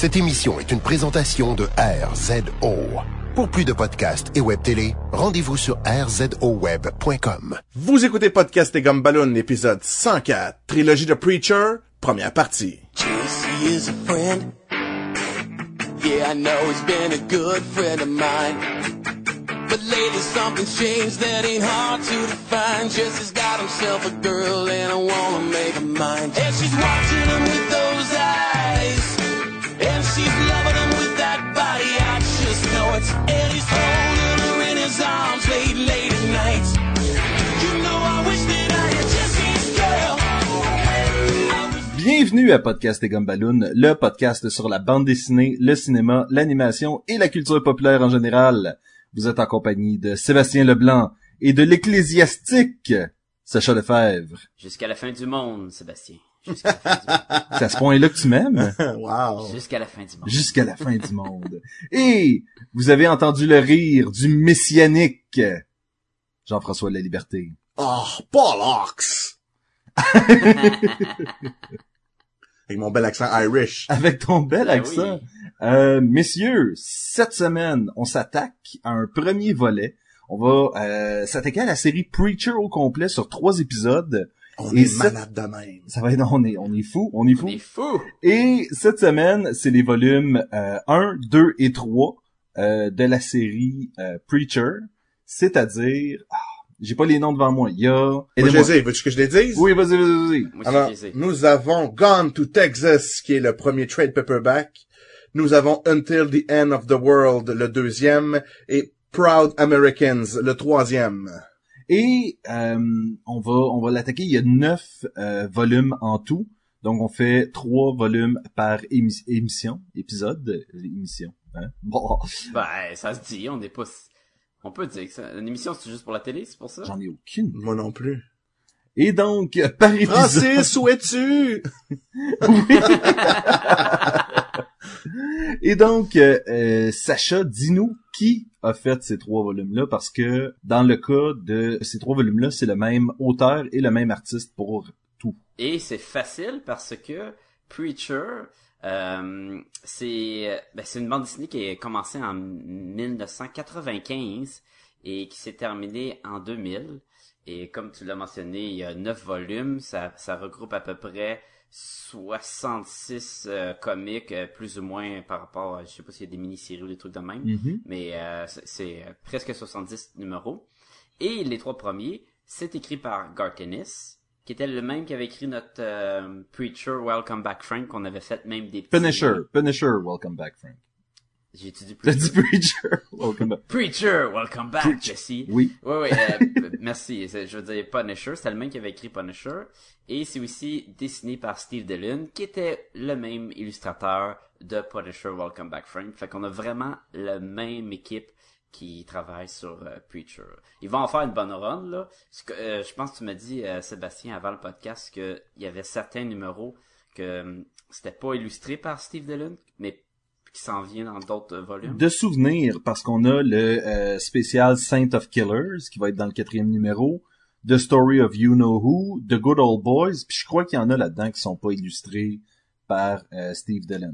Cette émission est une présentation de RZO. Pour plus de podcasts et web télé, rendez-vous sur rzoweb.com. Vous écoutez Podcast et Gumballoon, épisode 104, trilogie de Preacher, première partie. Jesse is a friend. Yeah, I know he's been a good friend of mine. But lately something's changed that ain't hard to define. Jesse's got himself a girl and I wanna make her mine. And she's watching him Bienvenue à Podcast et Gumballoon, le podcast sur la bande dessinée, le cinéma, l'animation et la culture populaire en général. Vous êtes en compagnie de Sébastien Leblanc et de l'ecclésiastique Sacha Lefebvre. Jusqu'à la fin du monde, Sébastien. Jusqu'à la fin du monde. C'est à ce point-là que tu m'aimes? wow. Jusqu'à la fin du monde. Jusqu'à la fin du monde. Et vous avez entendu le rire du messianique Jean-François La Liberté. Oh, Bollocks! Avec mon bel accent Irish. Avec ton bel Ben accent. oui. Euh, messieurs, cette semaine, on s'attaque à un premier volet. On va euh, s'attaquer à la série Preacher au complet sur trois épisodes. On Et est malade de même. Ça va être, on est, on est fou, on est fou. On est fou. Et cette semaine, c'est les volumes euh, 1, 2 et 3 euh, de la série euh, Preacher, c'est-à-dire, ah, j'ai pas les noms devant moi. Il y a. Moi, je les ai. Veux-tu que je les dise? Oui, vas-y, vas-y, vas-y. Alors, nous avons Gone to Texas, qui est le premier trade paperback. Nous avons Until the End of the World, le deuxième. Et Proud Americans, le troisième. Et euh, on va on va l'attaquer. Il y a neuf euh, volumes en tout. Donc on fait trois volumes par émi- émission, épisode, euh, émission. Hein? Bon, Ben, ça se dit, on n'est pas... On peut dire que ça... Une émission, c'est juste pour la télé, c'est pour ça? j'en ai aucune. Moi non plus. Et donc euh, par épisode. Francis, où es-tu? Et donc, euh, euh, Sacha, dis-nous qui a fait ces trois volumes-là, parce que dans le cas de ces trois volumes-là, c'est le même auteur et le même artiste pour tout. Et c'est facile parce que Preacher, euh, c'est ben, c'est une bande dessinée qui a commencé en 1995 et qui s'est terminée en 2000. Et comme tu l'as mentionné, il y a neuf volumes. Ça, ça regroupe à peu près 66 euh, comics, euh, plus ou moins par rapport à, je sais pas s'il y a des mini-séries ou des trucs de même mais euh, c'est- euh, presque 70 numéros. Et les trois premiers, c'est écrit par Garth Ennis, qui était le même qui avait écrit notre euh, Preacher Welcome Back Frank, qu'on avait fait même des petits... Punisher, Punisher, welcome back, Frank. J'ai étudié T'as Preacher. dit Preacher, welcome back. Preacher Welcome Back, Preacher. Jesse. Oui. Oui, oui, euh, merci. Je veux dire, Punisher, c'est le même qui avait écrit Punisher. Et c'est aussi dessiné par Steve Dillon, qui était le même illustrateur de Punisher Welcome Back Frank. Fait qu'on a vraiment la même équipe qui travaille sur euh, Preacher. Ils vont en faire une bonne run, là. Que, euh, je pense que tu m'as dit, euh, Sébastien, avant le podcast, qu'il y avait certains numéros que euh, c'était pas illustré par Steve Dillon, mais qui s'en vient dans d'autres volumes. De souvenirs, parce qu'on a le euh, spécial Saint of Killers, qui va être dans le quatrième numéro, The Story of You Know Who, The Good Old Boys, puis je crois qu'il y en a là-dedans qui sont pas illustrés par euh, Steve Dillon.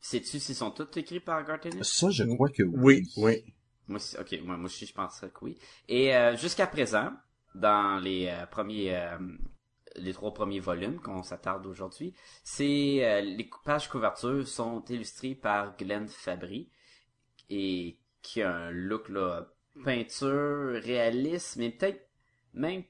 Sais-tu s'ils sont tous écrits par Garth Ennis? Ça, je crois que Oui, oui. Moi ok, moi, moi aussi, je penserais que oui. Et euh, jusqu'à présent, dans les euh, premiers, euh, les trois premiers volumes qu'on s'attarde aujourd'hui, c'est euh, les pages couvertures sont illustrées par Glenn Fabry et qui a un look là peinture réaliste, mais peut-être même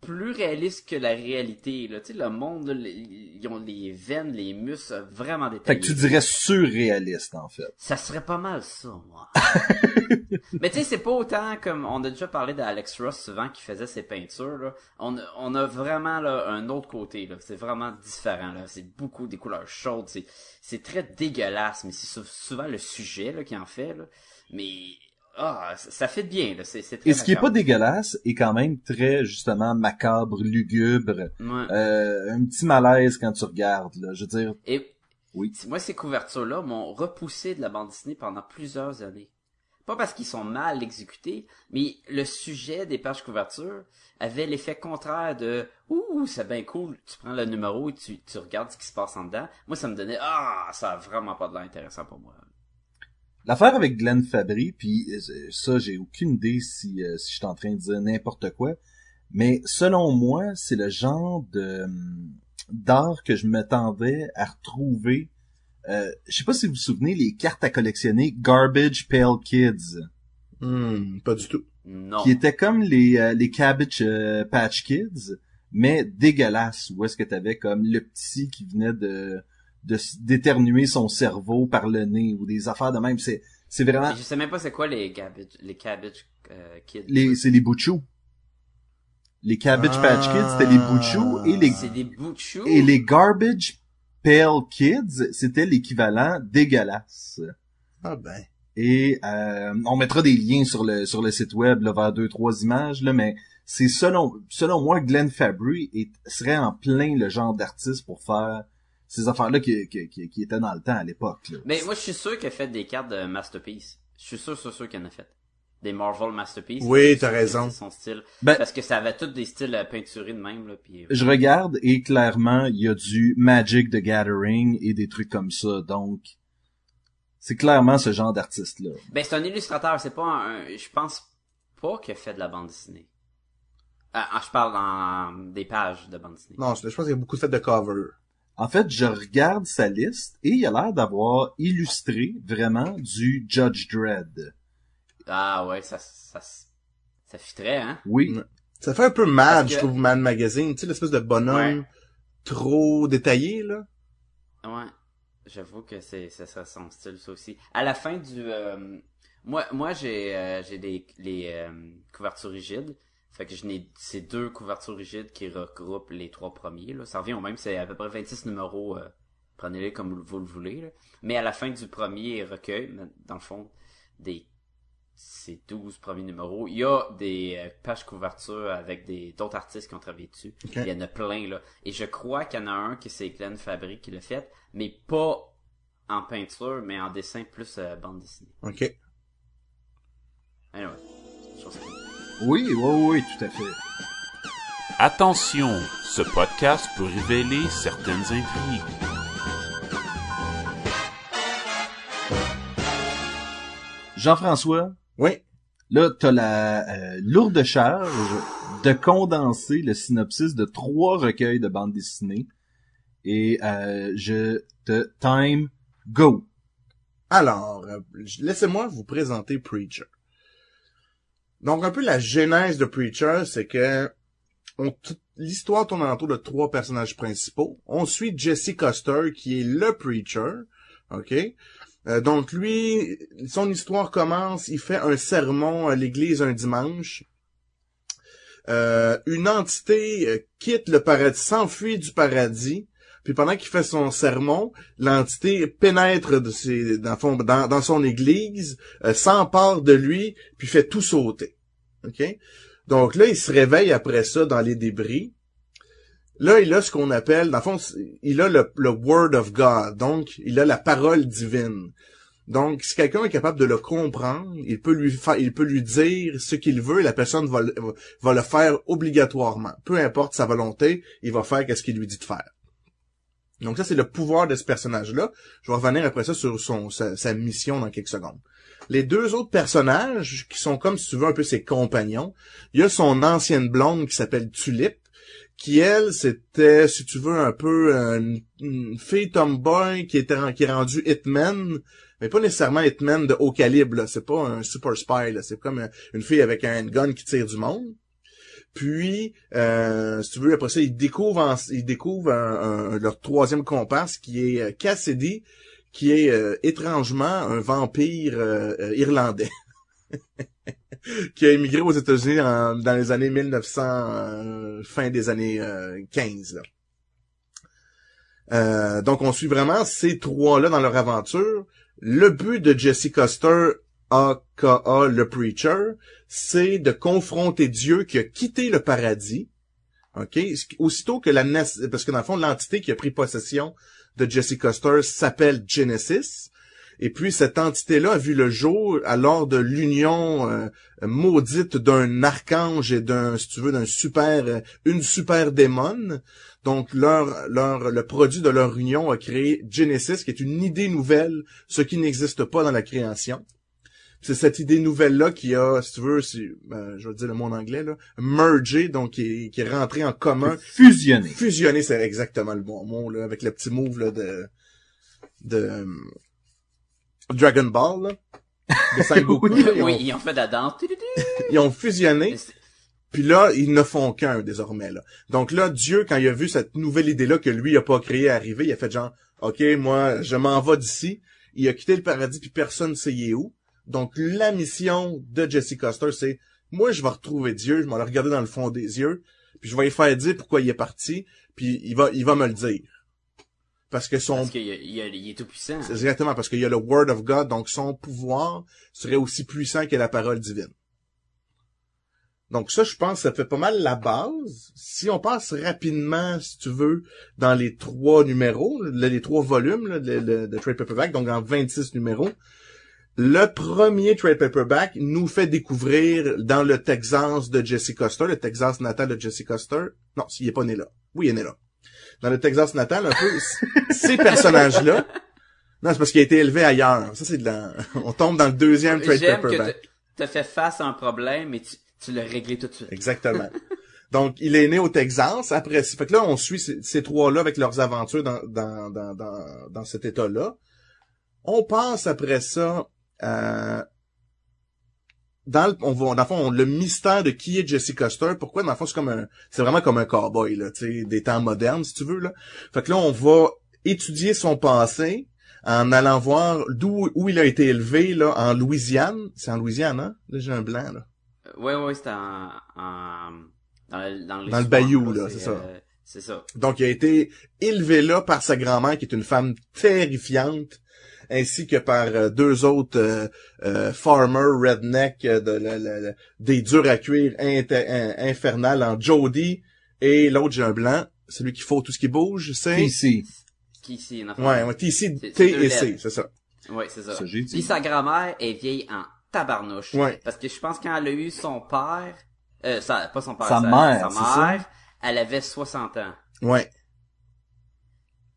plus réaliste que la réalité. Là. Tu sais, le monde, là, ils ont les veines, les muscles vraiment détaillés. Fait que tu dirais surréaliste, en fait. Ça serait pas mal ça, moi. Mais tu sais, c'est pas autant comme on a déjà parlé d'Alex Ross souvent qui faisait ses peintures. Là. On, a- on a vraiment là, un autre côté. là. C'est vraiment différent. là. C'est beaucoup des couleurs chaudes. C'est, c'est très dégueulasse, mais c'est sou- souvent le sujet là, qui en fait. Là. Mais ah, ça, fait bien. Là. C'est, c'est très Et ce qui est pas dégueulasse est quand même très, justement, macabre, lugubre, Ouais. euh, un petit malaise quand tu regardes, là. Je veux dire, Et Oui. moi, ces couvertures-là m'ont repoussé de la bande dessinée pendant plusieurs années. pas parce qu'ils sont mal exécutés, mais le sujet des pages couverture avait l'effet contraire de ouh c'est bien cool, tu prends le numéro et tu, tu regardes ce qui se passe en dedans. Moi ça me donnait ah ça a vraiment pas de l'air intéressant pour moi. L'affaire avec Glenn Fabry, puis euh, ça j'ai aucune idée si euh, si je suis en train de dire n'importe quoi, mais selon moi c'est le genre de hum, d'art que je m'attendais à retrouver. Euh, je sais pas si vous vous souvenez les cartes à collectionner Garbage Pail Kids. Hmm, pas du tout. Non. qui étaient comme les euh, les Cabbage euh, Patch Kids, mais dégueulasses. Où est-ce que t'avais comme le petit qui venait de d'éternuer son cerveau par le nez ou des affaires de même. C'est c'est vraiment Je sais même pas c'est quoi les cabbage les cabbage euh, kids. les c'est les Bouchous. Les Cabbage Patch Kids c'était les Bouchous et les C'est des bouts de chou. et les Garbage Pail Kids c'était l'équivalent dégueulasse. Ah ben. Et euh, on mettra des liens sur le sur le site web là, vers deux trois images là, mais c'est selon selon moi Glenn Fabry est, serait en plein le genre d'artiste pour faire ces affaires là qui, qui, qui, qui étaient dans le temps à l'époque. là. Mais moi je suis sûr qu'il a fait des cartes de masterpiece. Je suis sûr sûr sûr qu'il en a fait. Des Marvel masterpiece. Oui, t'as raison. C'est son style. Ben- Parce que ça avait tous des styles euh, peinturés de même là puis. euh, Je regarde et clairement il y a du Magic the Gathering et des trucs comme ça donc c'est clairement ce genre d'artiste là. Ben c'est un illustrateur, c'est pas un. Je pense pas qu'il a fait de la bande dessinée. Ah, ah, je parle dans des pages de bande dessinée. Non, je je pense qu'il y a beaucoup de fait de cover. En fait, je regarde sa liste et il a l'air d'avoir illustré vraiment du Judge Dredd. Ah ouais, ça ça ça fitterait hein? Oui, Ouais. Ça fait un peu Mad, je trouve, Mad Magazine. Tu sais, l'espèce de bonhomme Ouais. trop détaillé, là. Ouais. J'avoue que c'est ça serait son style ça aussi. À la fin du euh, moi moi j'ai euh, j'ai des les euh, couvertures rigides. Fait que je n'ai ces deux couvertures rigides qui regroupent les trois premiers là, ça revient au même, c'est à peu près 26 numéros euh, prenez-les comme vous le voulez là. Mais à la fin du premier recueil, dans le fond des ces 12 premiers numéros, il y a des euh, pages couverture avec des d'autres artistes qui ont travaillé dessus. Il y en a plein là. Et je crois qu'il y en a un qui c'est Glenn Fabry qui l'a fait, mais pas en peinture, mais en dessin plus euh, bande dessinée. OK. Anyway, je. Oui, oui, oui, tout à fait. Attention, ce podcast peut révéler certaines intrigues. Jean-François, Oui? là, t'as la euh, lourde charge de condenser le synopsis de trois recueils de bande dessinée. Et euh, je te time go. Alors, euh, laissez-moi vous présenter Preacher. Donc, un peu la genèse de Preacher, c'est que l'histoire tourne autour de trois personnages principaux. On suit Jesse Custer, qui est le Preacher. OK? Euh, donc, lui, son histoire commence, il fait un sermon à l'église un dimanche. Euh, une entité euh, quitte le paradis, s'enfuit du paradis, puis pendant qu'il fait son sermon, l'entité pénètre dans, son église, euh, s'empare de lui, puis fait tout sauter. OK? Donc là, il se réveille après ça dans les débris. Là, il a ce qu'on appelle, dans le fond, il a le, Word of God. Donc, il a la parole divine. Donc, si quelqu'un est capable de le comprendre, il peut lui faire, il peut lui dire ce qu'il veut et la personne va le faire obligatoirement. Peu importe sa volonté, il va faire ce qu'il lui dit de faire. Donc ça, c'est le pouvoir de ce personnage-là. Je vais revenir après ça sur son, sa, mission dans quelques secondes. Les deux autres personnages, qui sont comme, si tu veux, un peu ses compagnons, il y a son ancienne blonde qui s'appelle Tulip, qui, elle, c'était, si tu veux, un peu une, une fille tomboy qui, était, qui est rendue Hitman, mais pas nécessairement Hitman de haut calibre. C'est pas un super spy. C'est comme une fille avec un gun qui tire du monde. Puis, euh, si tu veux, après ça, ils découvrent, en- ils découvrent leur troisième comparse qui est euh, Cassidy, qui est euh, étrangement un vampire euh, irlandais. qui a émigré aux États-Unis dans les années 1900, euh, fin des années euh, 15. Là. Euh, donc, on suit vraiment ces trois-là dans leur aventure. Le but de Jesse Custer, aka le Preacher, c'est de confronter Dieu qui a quitté le paradis. OK? Aussitôt que la parce que dans le fond, l'entité qui a pris possession de Jesse Custer s'appelle Genesis. Et puis cette entité-là a vu le jour alors de l'union euh, maudite d'un archange et d'un, si tu veux, d'un super, euh, une super démon. Donc leur, leur, le produit de leur union a créé Genesis, qui est une idée nouvelle, ce qui n'existe pas dans la création. C'est cette idée nouvelle-là qui a, si tu veux, si, euh, je vais dire le mot en anglais, là, mergé, donc qui est, qui est rentré en commun. Fusionné. Fusionné, c'est exactement le bon mot, là, avec le petit move là, de, de euh, Dragon Ball, là. De Sengoku, là, ils, ont, Oui, ils ont fait la danse. ils ont fusionné. Puis là, ils ne font qu'un désormais là. Donc là, Dieu, quand il a vu cette nouvelle idée-là que lui a pas créée arriver, il a fait genre, ok, moi, je m'en vais d'ici. Il a quitté le paradis puis personne ne sait il est où. Donc la mission de Jesse Custer, c'est, moi, je vais retrouver Dieu, je vais le regarder dans le fond des yeux, puis je vais lui faire dire pourquoi il est parti, puis il va, il va me le dire. Parce que son Parce qu'il il est tout puissant. c'est Exactement, parce qu'il y a le Word of God, donc son pouvoir serait aussi puissant que la parole divine. Donc ça, je pense, ça fait pas mal la base. Si on passe rapidement, si tu veux, dans les trois numéros, les trois volumes là, de, de- de Trade Paperback, donc en 26 numéros, le premier Trade Paperback nous fait découvrir dans le Texas de Jesse Custer, le Texas natal de Jesse Custer. Non, s'il est pas né là. Oui, il est né là. Dans le Texas natal, un peu, ces personnages-là. Non, c'est parce qu'il a été élevé ailleurs. Ça, c'est de la... On tombe dans le deuxième Trade Paperback. t'a- t'as fait face à un problème et tu, tu l'as réglé tout de suite. Exactement. Donc, il est né au Texas. Après, fait que là, on suit ces, ces trois-là avec leurs aventures dans, dans, dans, dans, dans cet état-là. On passe après ça euh, dans le, on va, dans le fond, on- le mystère de qui est Jesse Custer. Pourquoi? Dans le fond, c'est comme un, c'est vraiment comme un cowboy, là, tu sais, des temps modernes, si tu veux, là. Fait que là, on va étudier son passé en allant voir d'où, où il a été élevé, là, en Louisiane. C'est en Louisiane, hein? Là, j'ai un blanc, là. Euh, Ouais, ouais, c'était en, en, dans le, dans, Dans le bayou, là, c'est ça. euh, c'est ça. Donc, il a été élevé là par sa grand-mère, qui est une femme terrifiante, ainsi que par euh, deux autres euh, euh, farmers redneck euh, de la- la- la- des durs à cuire inter- in- infernal en Jody et l'autre j'ai un blanc, celui qui faut tout ce qui bouge, c'est? Ici. Qui ici, en ouais, ouais, T C C'est- T et C, c'est ça. Ouais, c'est ça. Ça, j'ai dit. Puis sa grand-mère est vieille en tabarnouche. Ouais. Parce que je pense quand elle a eu son père, euh, sa, pas son père, Sa mère, sa mère, elle avait 60 ans. Ouais.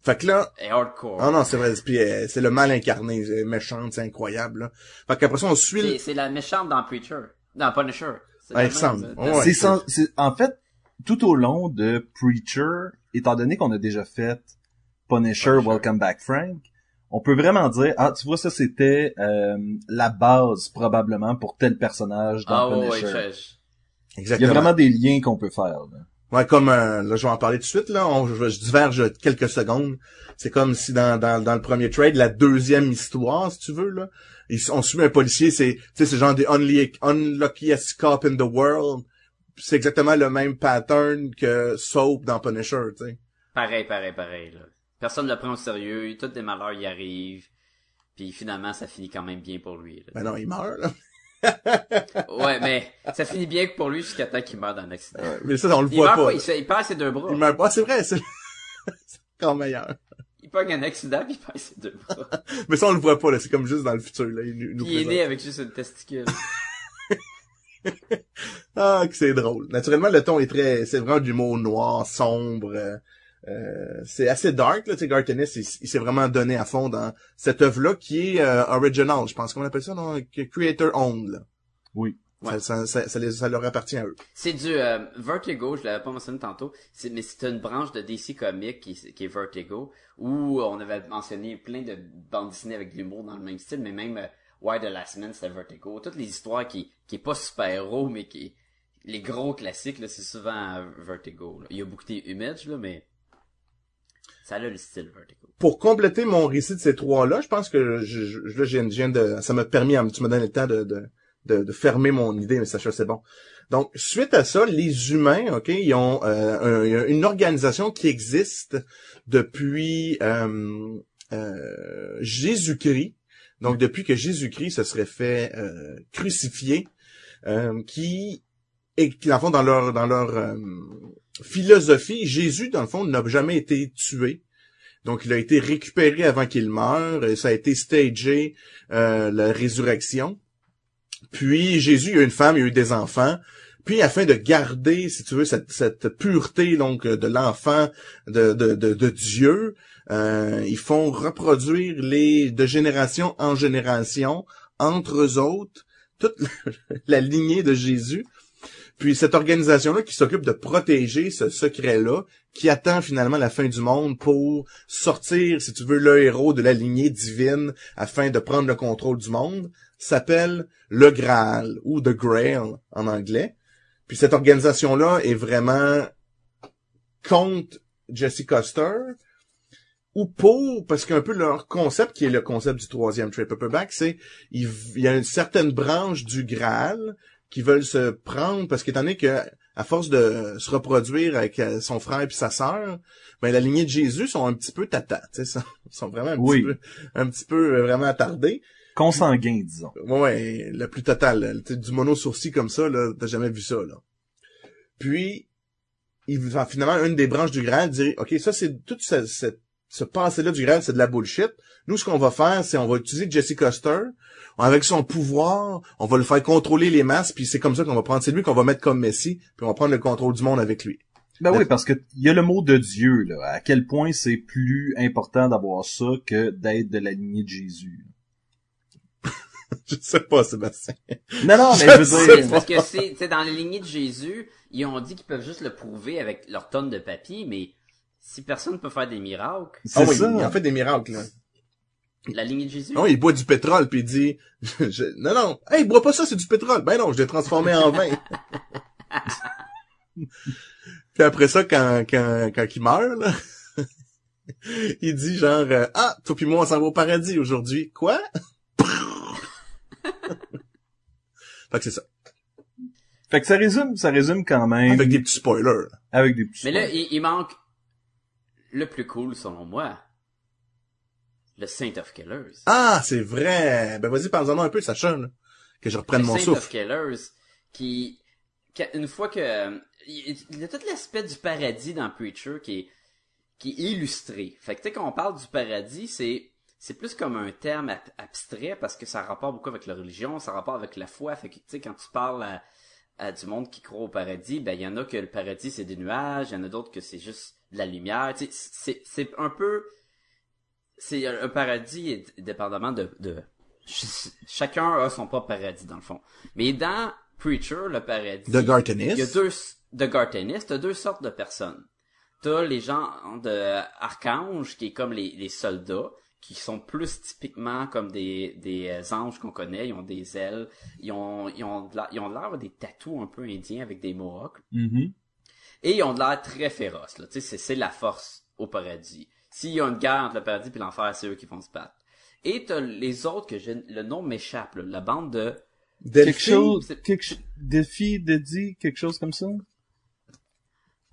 Fait que là, Et hardcore. ah non, c'est vrai, puis euh, c'est le mal incarné, c'est méchante, c'est incroyable. Là. Fait qu'après ça on suit le- C'est, la méchante dans Preacher. Dans Punisher. Ouais, euh, Ouais, dans- c'est sans- c'est- en fait, tout au long de Preacher, étant donné qu'on a déjà fait Punisher, Punisher. Welcome Back Frank, on peut vraiment dire, ah, tu vois, ça c'était euh, la base probablement pour tel personnage dans Ah ouais, ouais, Punisher. je- je- Il y a exactement. vraiment des liens qu'on peut faire. là. Ouais, comme euh, là, je vais en parler tout de suite. Là, on, je, je diverge quelques secondes. C'est comme si dans, dans, dans le premier trade, la deuxième histoire, si tu veux, là, ils- on suit un policier. C'est, tu sais, c'est genre des unluckiest cop in the world. C'est exactement le même pattern que Soap dans Punisher, tu sais. Pareil, pareil, pareil, là. Personne ne le prend au sérieux, tous des malheurs y arrivent. Puis finalement, ça finit quand même bien pour lui. là. Ben non, il meurt. Là. Ouais, mais ça finit bien que pour lui jusqu'à temps qu'il meurt dans un accident. Mais ça, on le il voit meurt pas. pas, il, se- il perd ses deux bras. Il meurt pas. C'est vrai, c'est encore meilleur. Il pogne un accident puis il perd ses deux bras. Mais ça, on le voit pas. là. C'est comme juste dans le futur. Là. Il nous, nous Puis il est né avec juste une testicule. Ah, que c'est drôle. Naturellement, le ton est très, c'est vraiment du mot noir, sombre. Euh, c'est assez dark, là. Tu sais, Garth Ennis, il, il s'est vraiment donné à fond dans cette œuvre-là qui est euh, original, je pense qu'on appelle ça, non? Creator owned, là. Oui. Ouais. Ça, ça, ça, ça les- ça leur appartient à eux. C'est du euh, Vertigo, je l'avais pas mentionné tantôt, c'est, mais c'est une branche de DC Comics qui, qui est Vertigo, où on avait mentionné plein de bandes dessinées avec de l'humour dans le même style, mais même euh, Why the Last Man, c'est Vertigo. Toutes les histoires qui, qui est pas super-héros, mais qui les gros classiques, là, c'est souvent euh, Vertigo. là. Il y a beaucoup d'image, là, mais ça a le style. Pour compléter mon récit de ces trois-là, je pense que je, je, je je viens de, ça m'a permis, tu me donnes le temps de, de, de, fermer mon idée, mais Sacha, c'est bon. Donc, suite à ça, les humains, ok, ils ont euh, une organisation qui existe depuis euh, euh, Jésus-Christ. Donc, depuis que Jésus-Christ se serait fait euh, crucifier, euh, qui et qui, le fond, dans leur dans leur euh, philosophie, Jésus, dans le fond, n'a jamais été tué. Donc, il a été récupéré avant qu'il meure. Ça a été stagé, euh, la résurrection. Puis, Jésus, il a une femme, il a eu des enfants. Puis, afin de garder, si tu veux, cette, pureté donc de l'enfant de, de, de, de Dieu, euh, ils font reproduire les de génération en génération entre eux autres toute la lignée de Jésus. Puis cette organisation-là qui s'occupe de protéger ce secret-là, qui attend finalement la fin du monde pour sortir, si tu veux, le héros de la lignée divine afin de prendre le contrôle du monde, s'appelle le Graal ou The Grail en anglais. Puis cette organisation-là est vraiment contre Jesse Custer ou pour, parce qu'un peu leur concept, qui est le concept du troisième trade paperback, c'est il, il y a une certaine branche du Graal qui veulent se prendre, parce qu'étant donné que à force de se reproduire avec euh, son frère et sa sœur, ben la lignée de Jésus sont un petit peu tata, tu sais, sont, vraiment un petit Oui. peu, un petit peu euh, vraiment attardés. Consanguin, disons. Ouais, la plus sais, Du mono sourcil comme ça, là, t'as jamais vu ça, là. Puis, il va finalement, une des branches du Graal dire, OK, ça, c'est tout ce, ce, ce passé-là du Graal, c'est de la bullshit. Nous, ce qu'on va faire, c'est on va utiliser Jesse Custer. Avec son pouvoir, on va le faire contrôler les masses, puis c'est comme ça qu'on va prendre. C'est lui qu'on va mettre comme Messie, puis on va prendre le contrôle du monde avec lui. Ben oui, parce que il y a le mot de Dieu, là. À quel point c'est plus important d'avoir ça que d'être de la lignée de Jésus? Je sais pas, Sébastien. Non, non, mais Je je sais veux dire, Parce que c'est, dans les lignées de Jésus, ils ont dit qu'ils peuvent juste le prouver avec leur tonne de papier, mais si personne peut faire des miracles, c'est Ah oui, ça. fait des miracles, là. La lignée de Jésus. Non, il boit du pétrole, puis il dit, je- non, non, hey, bois pas ça, c'est du pétrole. Ben non, je l'ai transformé en vin. puis après ça, quand, quand, quand il meurt, là, il dit genre, euh, ah, toi puis moi, on s'en va au paradis aujourd'hui. Quoi? fait que c'est ça. Fait que ça résume, ça résume quand même Avec des petits spoilers. avec des petits Mais là, spoilers. il, il manque le plus cool, selon moi. Le Saint of Killers. Ah, c'est vrai. Ben vas-y, parle-en un peu, Sacha, là, que je reprenne le mon Saint of souffle. Killers, qui, une fois que, il y a tout l'aspect du paradis dans Preacher qui est, qui est illustré. Fait que tu sais, quand on parle du paradis, c'est, c'est plus comme un terme ab- abstrait parce que ça rapporte beaucoup avec la religion, ça rapporte avec la foi. Fait que tu sais, quand tu parles à, à du monde qui croit au paradis, ben il y en a que le paradis c'est des nuages, il y en a d'autres que c'est juste de la lumière. Tu sais, c'est un peu, c'est un paradis dépendamment de, de ch- chacun a son propre paradis dans le fond. Mais dans Preacher, le paradis, De Gartenis. il y a deux de t'as deux sortes de personnes. T'as les gens de Archange, qui est comme les, les soldats, qui sont plus typiquement comme des, des euh, anges qu'on connaît, ils ont des ailes, ils ont, ils ont de l'air, ils ont de l'air d'avoir des tatous un peu indiens avec des mohawks. Mhm. Et ils ont de l'air très féroces, là. Tu sais, c'est, c'est la force au paradis. S'il y a une guerre entre le paradis et l'enfer, c'est eux qui vont se battre. Et t'as les autres que j'ai, le nom m'échappe, là. La bande de, Quelque Delphine. chose, quelque chose, défi, dédi, quelque chose comme ça?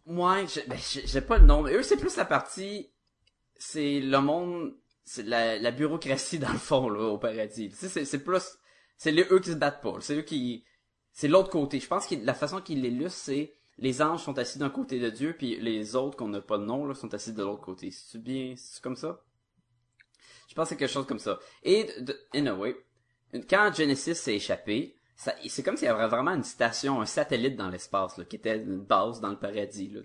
Ouais, je- ben, j'ai j'ai pas le nom. mais Eux, c'est plus la partie, c'est le monde, c'est la, la bureaucratie dans le fond, là, au paradis. Tu sais, c'est, c'est plus, c'est les, eux qui se battent pas. C'est eux qui, c'est l'autre côté. Je pense que la façon qu'ils l'illustrent, c'est les anges sont assis d'un côté de Dieu, puis les autres qu'on n'a pas de nom, là, sont assis de l'autre côté. C'est bien, c'est comme ça? Je pense que c'est quelque chose comme ça. Et, de, in a way, quand Genesis s'est échappé, c'est comme s'il y avait vraiment une station, un satellite dans l'espace, qui était une base dans le paradis, là,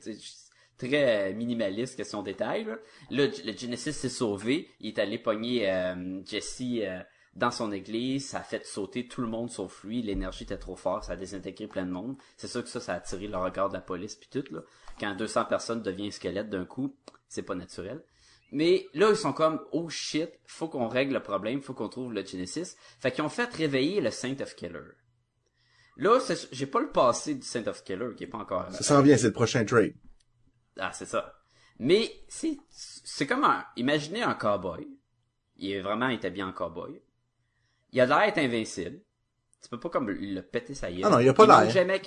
très minimaliste question détail, là. Le Genesis s'est sauvé, il est allé pogner euh, Jesse euh, dans son église, ça a fait sauter tout le monde sauf lui, l'énergie était trop forte, ça a désintégré plein de monde. C'est sûr que ça, ça a attiré le regard de la police puis tout, là. Quand 200 personnes deviennent squelette d'un coup, c'est pas naturel. Mais là, ils sont comme, oh shit, faut qu'on règle le problème, faut qu'on trouve le Genesis. Fait qu'ils ont fait réveiller le Saint of Killer. Là, j'ai pas le passé du Saint of Killer qui est pas encore. Ça s'en vient, c'est le prochain trade. Ah, c'est ça. Mais c'est c'est comme un imaginez un cowboy. Il est vraiment établi en cowboy. Il a l'air d'être invincible. Tu peux pas comme le péter sa gueule. Ah non, il a pas l'air. jamais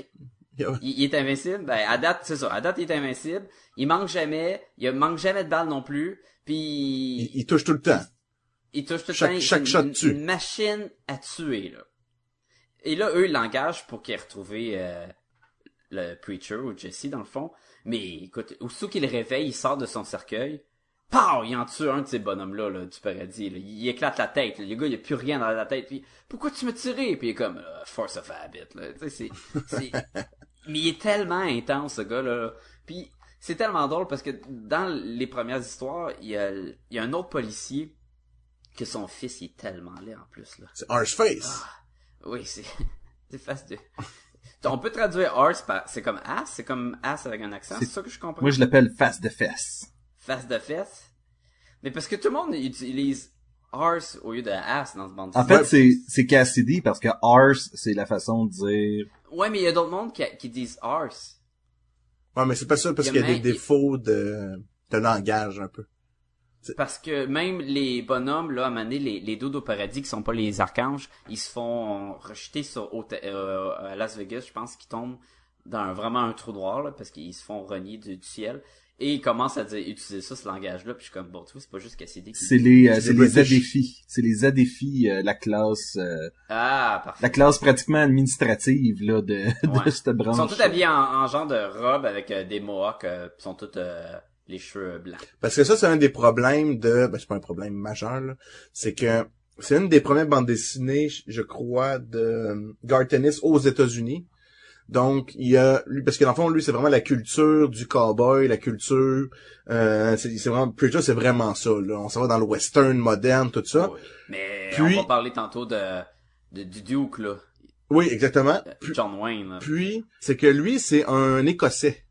Il il, il est invincible. Ben, à date, c'est ça. À date, il est invincible. Il manque jamais. Il manque jamais de balles non plus. Puis, Il, il touche tout le temps. il touche tout le temps. chaque c'est shot une, tue. une machine à tuer, là. Et là, eux, ils l'engagent pour qu'il ait retrouvé euh, le Preacher ou Jesse, dans le fond. Mais écoute, aussitôt qu'il le réveille, il sort de son cercueil. Pow, il en tue un de ces bonhommes-là, là, du paradis, là. Il éclate la tête, là. Le gars, il a plus rien dans la tête, puis pourquoi tu m'as tiré? Puis il est comme, euh, force of habit, là. Tu sais, c'est, c'est, mais il est tellement intense, ce gars-là. Puis c'est tellement drôle parce que dans les premières histoires, il y a, il y a un autre policier que son fils, il est tellement laid en plus, là. C'est Arseface. Oui, c'est, c'est face de... On peut traduire arse par, c'est comme ass, c'est comme ass avec un accent, c'est ça que je comprends? Moi, je l'appelle face de fesse. Face de fesse. Mais parce que tout le monde utilise arse au lieu de ass dans ce bande En fait, c'est, c'est Cassidy parce que arse, c'est la façon de dire... Ouais, mais il y a d'autres mondes qui, qui disent arse. Ouais, mais c'est pas ça parce Il y a qu'il y a des défauts de, de langage, un peu. Parce que même les bonhommes, là, à donné, les, les au paradis qui sont pas les archanges, ils se font rejeter sur, au- euh, à Las Vegas, je pense qu'ils tombent dans un- vraiment un trou noir, là, parce qu'ils se font renier du, du ciel. Et ils commencent à dire, utiliser ça, ce langage-là, puis je suis comme, bon, tu vois, c'est pas juste Cassidy qui... C'est les, euh, C'est les. ADFI. C'est les ADFI, euh, la classe, euh, Ah, parfait. la classe pratiquement administrative, là, de, Ouais. de cette Ils branche. sont tous habillés en, en genre de robe avec euh, des mohawks, euh, pis ils sont tous euh, les cheveux blancs. Parce que ça, c'est un des problèmes de, ben, c'est pas un problème majeur, là. C'est que c'est une des premières bandes dessinées, je crois, de euh, Garth Ennis aux États-Unis. Donc, il y a, lui, parce que dans le fond, lui, c'est vraiment la culture du cowboy, la culture, euh, c'est vraiment, Preacher, c'est vraiment ça, là. On s'en va dans le western moderne, tout ça. Oui. Mais Puis- on va parler tantôt de, de du Duke, là. Oui, exactement. Euh, Puis- John Wayne, là. Puis, c'est que lui, c'est un Écossais.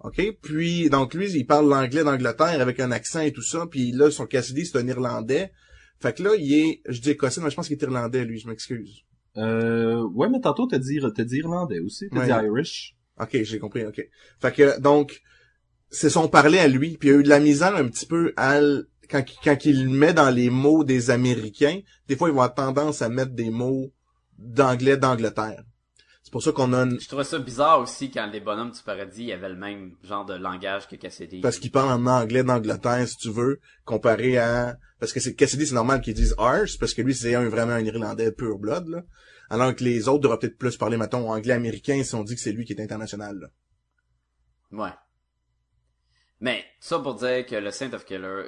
OK? Puis, donc lui, il parle l'anglais d'Angleterre avec un accent et tout ça. Puis là, son Cassidy, c'est un Irlandais. Fait que là, il est, je dis Écossais, mais je pense qu'il est Irlandais, lui, je m'excuse. Euh, ouais, mais tantôt, t'as dit, t'as dit irlandais aussi. T'as Ouais. dit Irish. OK, j'ai compris, OK. Fait que, donc, c'est son parler à lui. Puis il y a eu de la misère un petit peu à... l- Quand, quand il met dans les mots des Américains, des fois, ils vont avoir tendance à mettre des mots d'anglais d'Angleterre. C'est pour ça qu'on a une... Je trouvais ça bizarre aussi quand les bonhommes du paradis avaient le même genre de langage que Cassidy. parce qu'ils parlent en anglais d'Angleterre, si tu veux, comparé à... Parce que c'est Cassidy, c'est normal qu'ils disent arse, parce que lui, c'est un, vraiment un Irlandais pur blood, là. Alors que les autres devraient peut-être plus parler, mettons, anglais-américain si on dit que c'est lui qui est international, là. Ouais. Mais, ça pour dire que le Saint of Killer,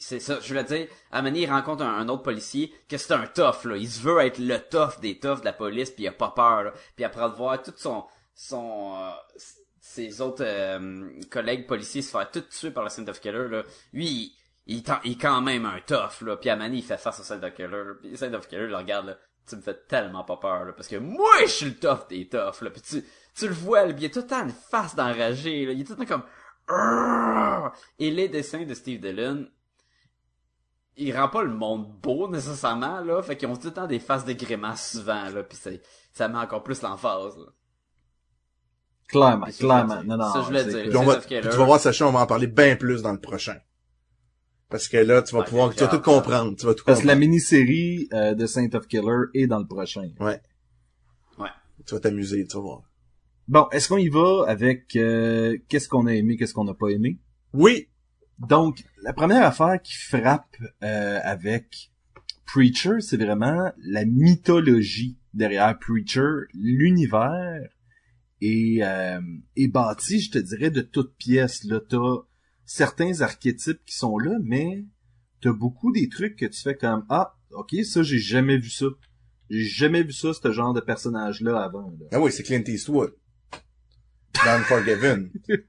c'est ça, je voulais dire, à il rencontre un, autre policier, que c'est un tough, là. Il se veut être le tough des toughs de la police, puis il a pas peur, là. Puis après de voir tout son, son, euh, ses autres euh, collègues policiers se faire tout tuer par le Saint of Killer, là. Lui, il, est est quand même un tough, là. Puis à il fait face au Saint of Killer, là. Puis le Saint of Killer le regarde, là. Tu me fais tellement pas peur, là. Parce que moi, je suis le tough des toughs, là. Puis tu, tu le vois, là, puis il a tout le temps une face d'enragé, là. Il est tout le temps comme... Et les dessins de Steve Dillon, il rend pas le monde beau nécessairement, là. Fait qu'ils ont tout le temps des faces de grimaces souvent, là. Puis c'est- ça met encore plus l'emphase, là. Clairement, clairement. je- Non, non. ça, je voulais dire. Puis on va, puis tu vas voir, Sacha, on va en parler bien plus dans le prochain. Parce que là, tu vas Ouais, pouvoir, tu vas tout comprendre, tu vas tout Parce que la mini-série euh, de Saint of Killer est dans le prochain. Ouais. Ouais. Tu vas t'amuser, tu vas voir. Bon, est-ce qu'on y va avec euh, qu'est-ce qu'on a aimé, qu'est-ce qu'on n'a pas aimé? Oui! Donc, la première affaire qui frappe euh, avec Preacher, c'est vraiment la mythologie derrière Preacher, l'univers est, euh, est bâti, je te dirais, de toutes pièces. Là, t'as certains archétypes qui sont là, mais t'as beaucoup des trucs que tu fais comme ah, ok, ça j'ai jamais vu ça. J'ai jamais vu ça, ce genre de personnage-là avant. Ah oui, c'est Clint Eastwood. Dans Forgiven.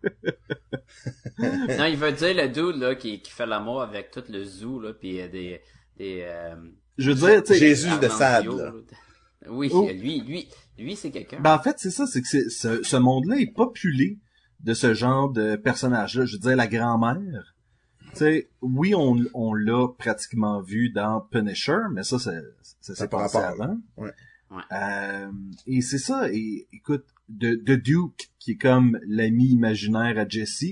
Non, il veut dire le dude, là, qui, qui fait l'amour avec tout le zoo, là, pis euh, des... des euh, Je veux dire, tu sais, Jésus de Sade, là. Oui, Oh. lui, lui, lui, c'est quelqu'un. Ben en fait, c'est ça, c'est que c'est- ce, ce monde-là est populé de ce genre de personnage-là. Je veux dire, la grand-mère. Tu sais, oui, on, on l'a pratiquement vu dans Punisher, mais ça, ça, ça s'est passé avant. Ouais. Ouais. Euh, et c'est ça, et écoute, de, de Duke, qui est comme l'ami imaginaire à Jesse,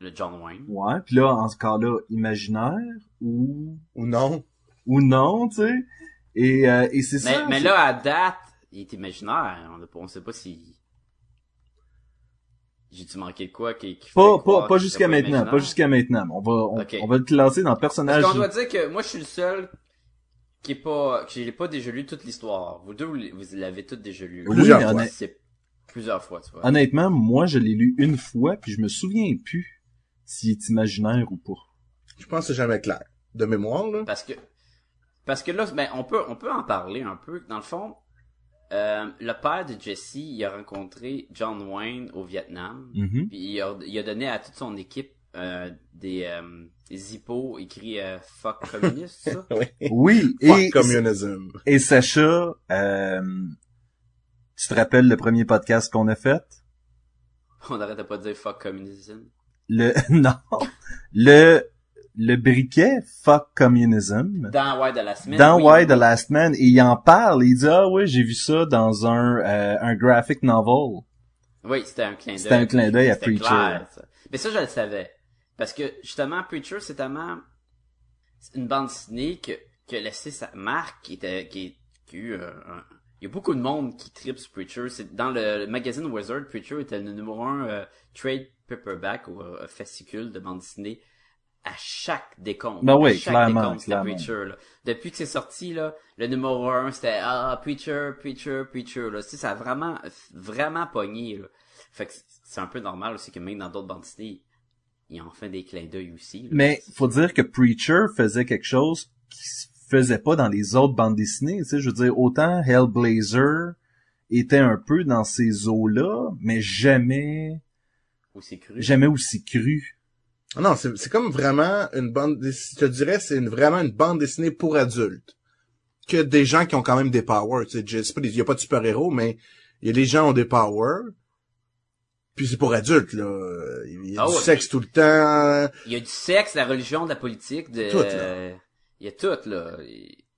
Le John Wayne. ouais, puis là, en ce cas-là, imaginaire, ou, Ou non. ou non, tu sais, et, euh, et c'est Mais, ça. mais là, à date, il est imaginaire. On, on sait pas si... J'ai-tu manqué de quoi qui, Pas, pas, pas jusqu'à maintenant, pas jusqu'à maintenant. On va, on, Ok. on va le classer dans le personnage. Parce qu'on doit dire que moi, je suis le seul qui est pas... que j'ai pas déjà lu toute l'histoire. Vous deux, vous l'avez toutes déjà lu. Oui, Plusieurs fois. C'est plusieurs fois, tu vois. honnêtement, moi, je l'ai lu une fois, puis je me souviens plus s'il est imaginaire ou pas. Je pense que c'est jamais clair. De mémoire, là. Parce que parce que là, ben on peut on peut en parler un peu. Dans le fond, euh, le père de Jesse, il a rencontré John Wayne au Vietnam, Mhm. puis il a, il a donné à toute son équipe euh, des euh, des hippos écrits euh, fuck communiste, ça? Oui, Fuck et, communism. et Sacha, euh, tu te rappelles le premier podcast qu'on a fait? On arrête de pas dire fuck communism. Le, non, le, le briquet Fuck Communism. Dans Why de la semaine. Dans oui. Why the Last Man, et il en parle, il dit, ah ouais, j'ai vu ça dans un, euh, un graphic novel. Oui, c'était un clin d'œil. C'était un clin d'œil à Preacher. clair, ça. Mais ça, je le savais. Parce que, justement, Preacher, c'est tellement une bande dessinée que, qui a laissé sa marque, qui était, qui, qui a eu euh, un- il y a beaucoup de monde qui tripe sur Preacher. C'est dans le, magazine Wizard, Preacher était le numéro un euh, trade paperback ou euh, fascicule de bande dessinée à chaque décompte. Ben oui, À chaque clairement, décompte, c'était clairement. Preacher, là. Depuis que c'est sorti, là, le numéro un, c'était ah Preacher, Preacher, Preacher. Là. Tu sais, ça a vraiment, vraiment pogné. Là. Fait que c'est un peu normal aussi que même dans d'autres bandes dessinées, ils en fait des clins d'œil aussi. là. Mais faut dire que Preacher faisait quelque chose qui se faisait pas dans les autres bandes dessinées. Tu sais, je veux dire, autant Hellblazer était un peu dans ces eaux-là, mais jamais, c'est cru. jamais aussi cru. Ah Non, c'est c'est comme vraiment une bande dessinée, je te dirais, c'est une- vraiment une bande dessinée pour adultes. Que des gens qui ont quand même des powers, tu sais, je sais pas, il y a pas de super-héros, mais il y a des gens qui ont des powers. Puis c'est pour adultes, là. Il y a Ah du ouais, sexe tout le temps. Il y a du sexe, la religion, de la politique, de... Tout, là. Il y a tout, là.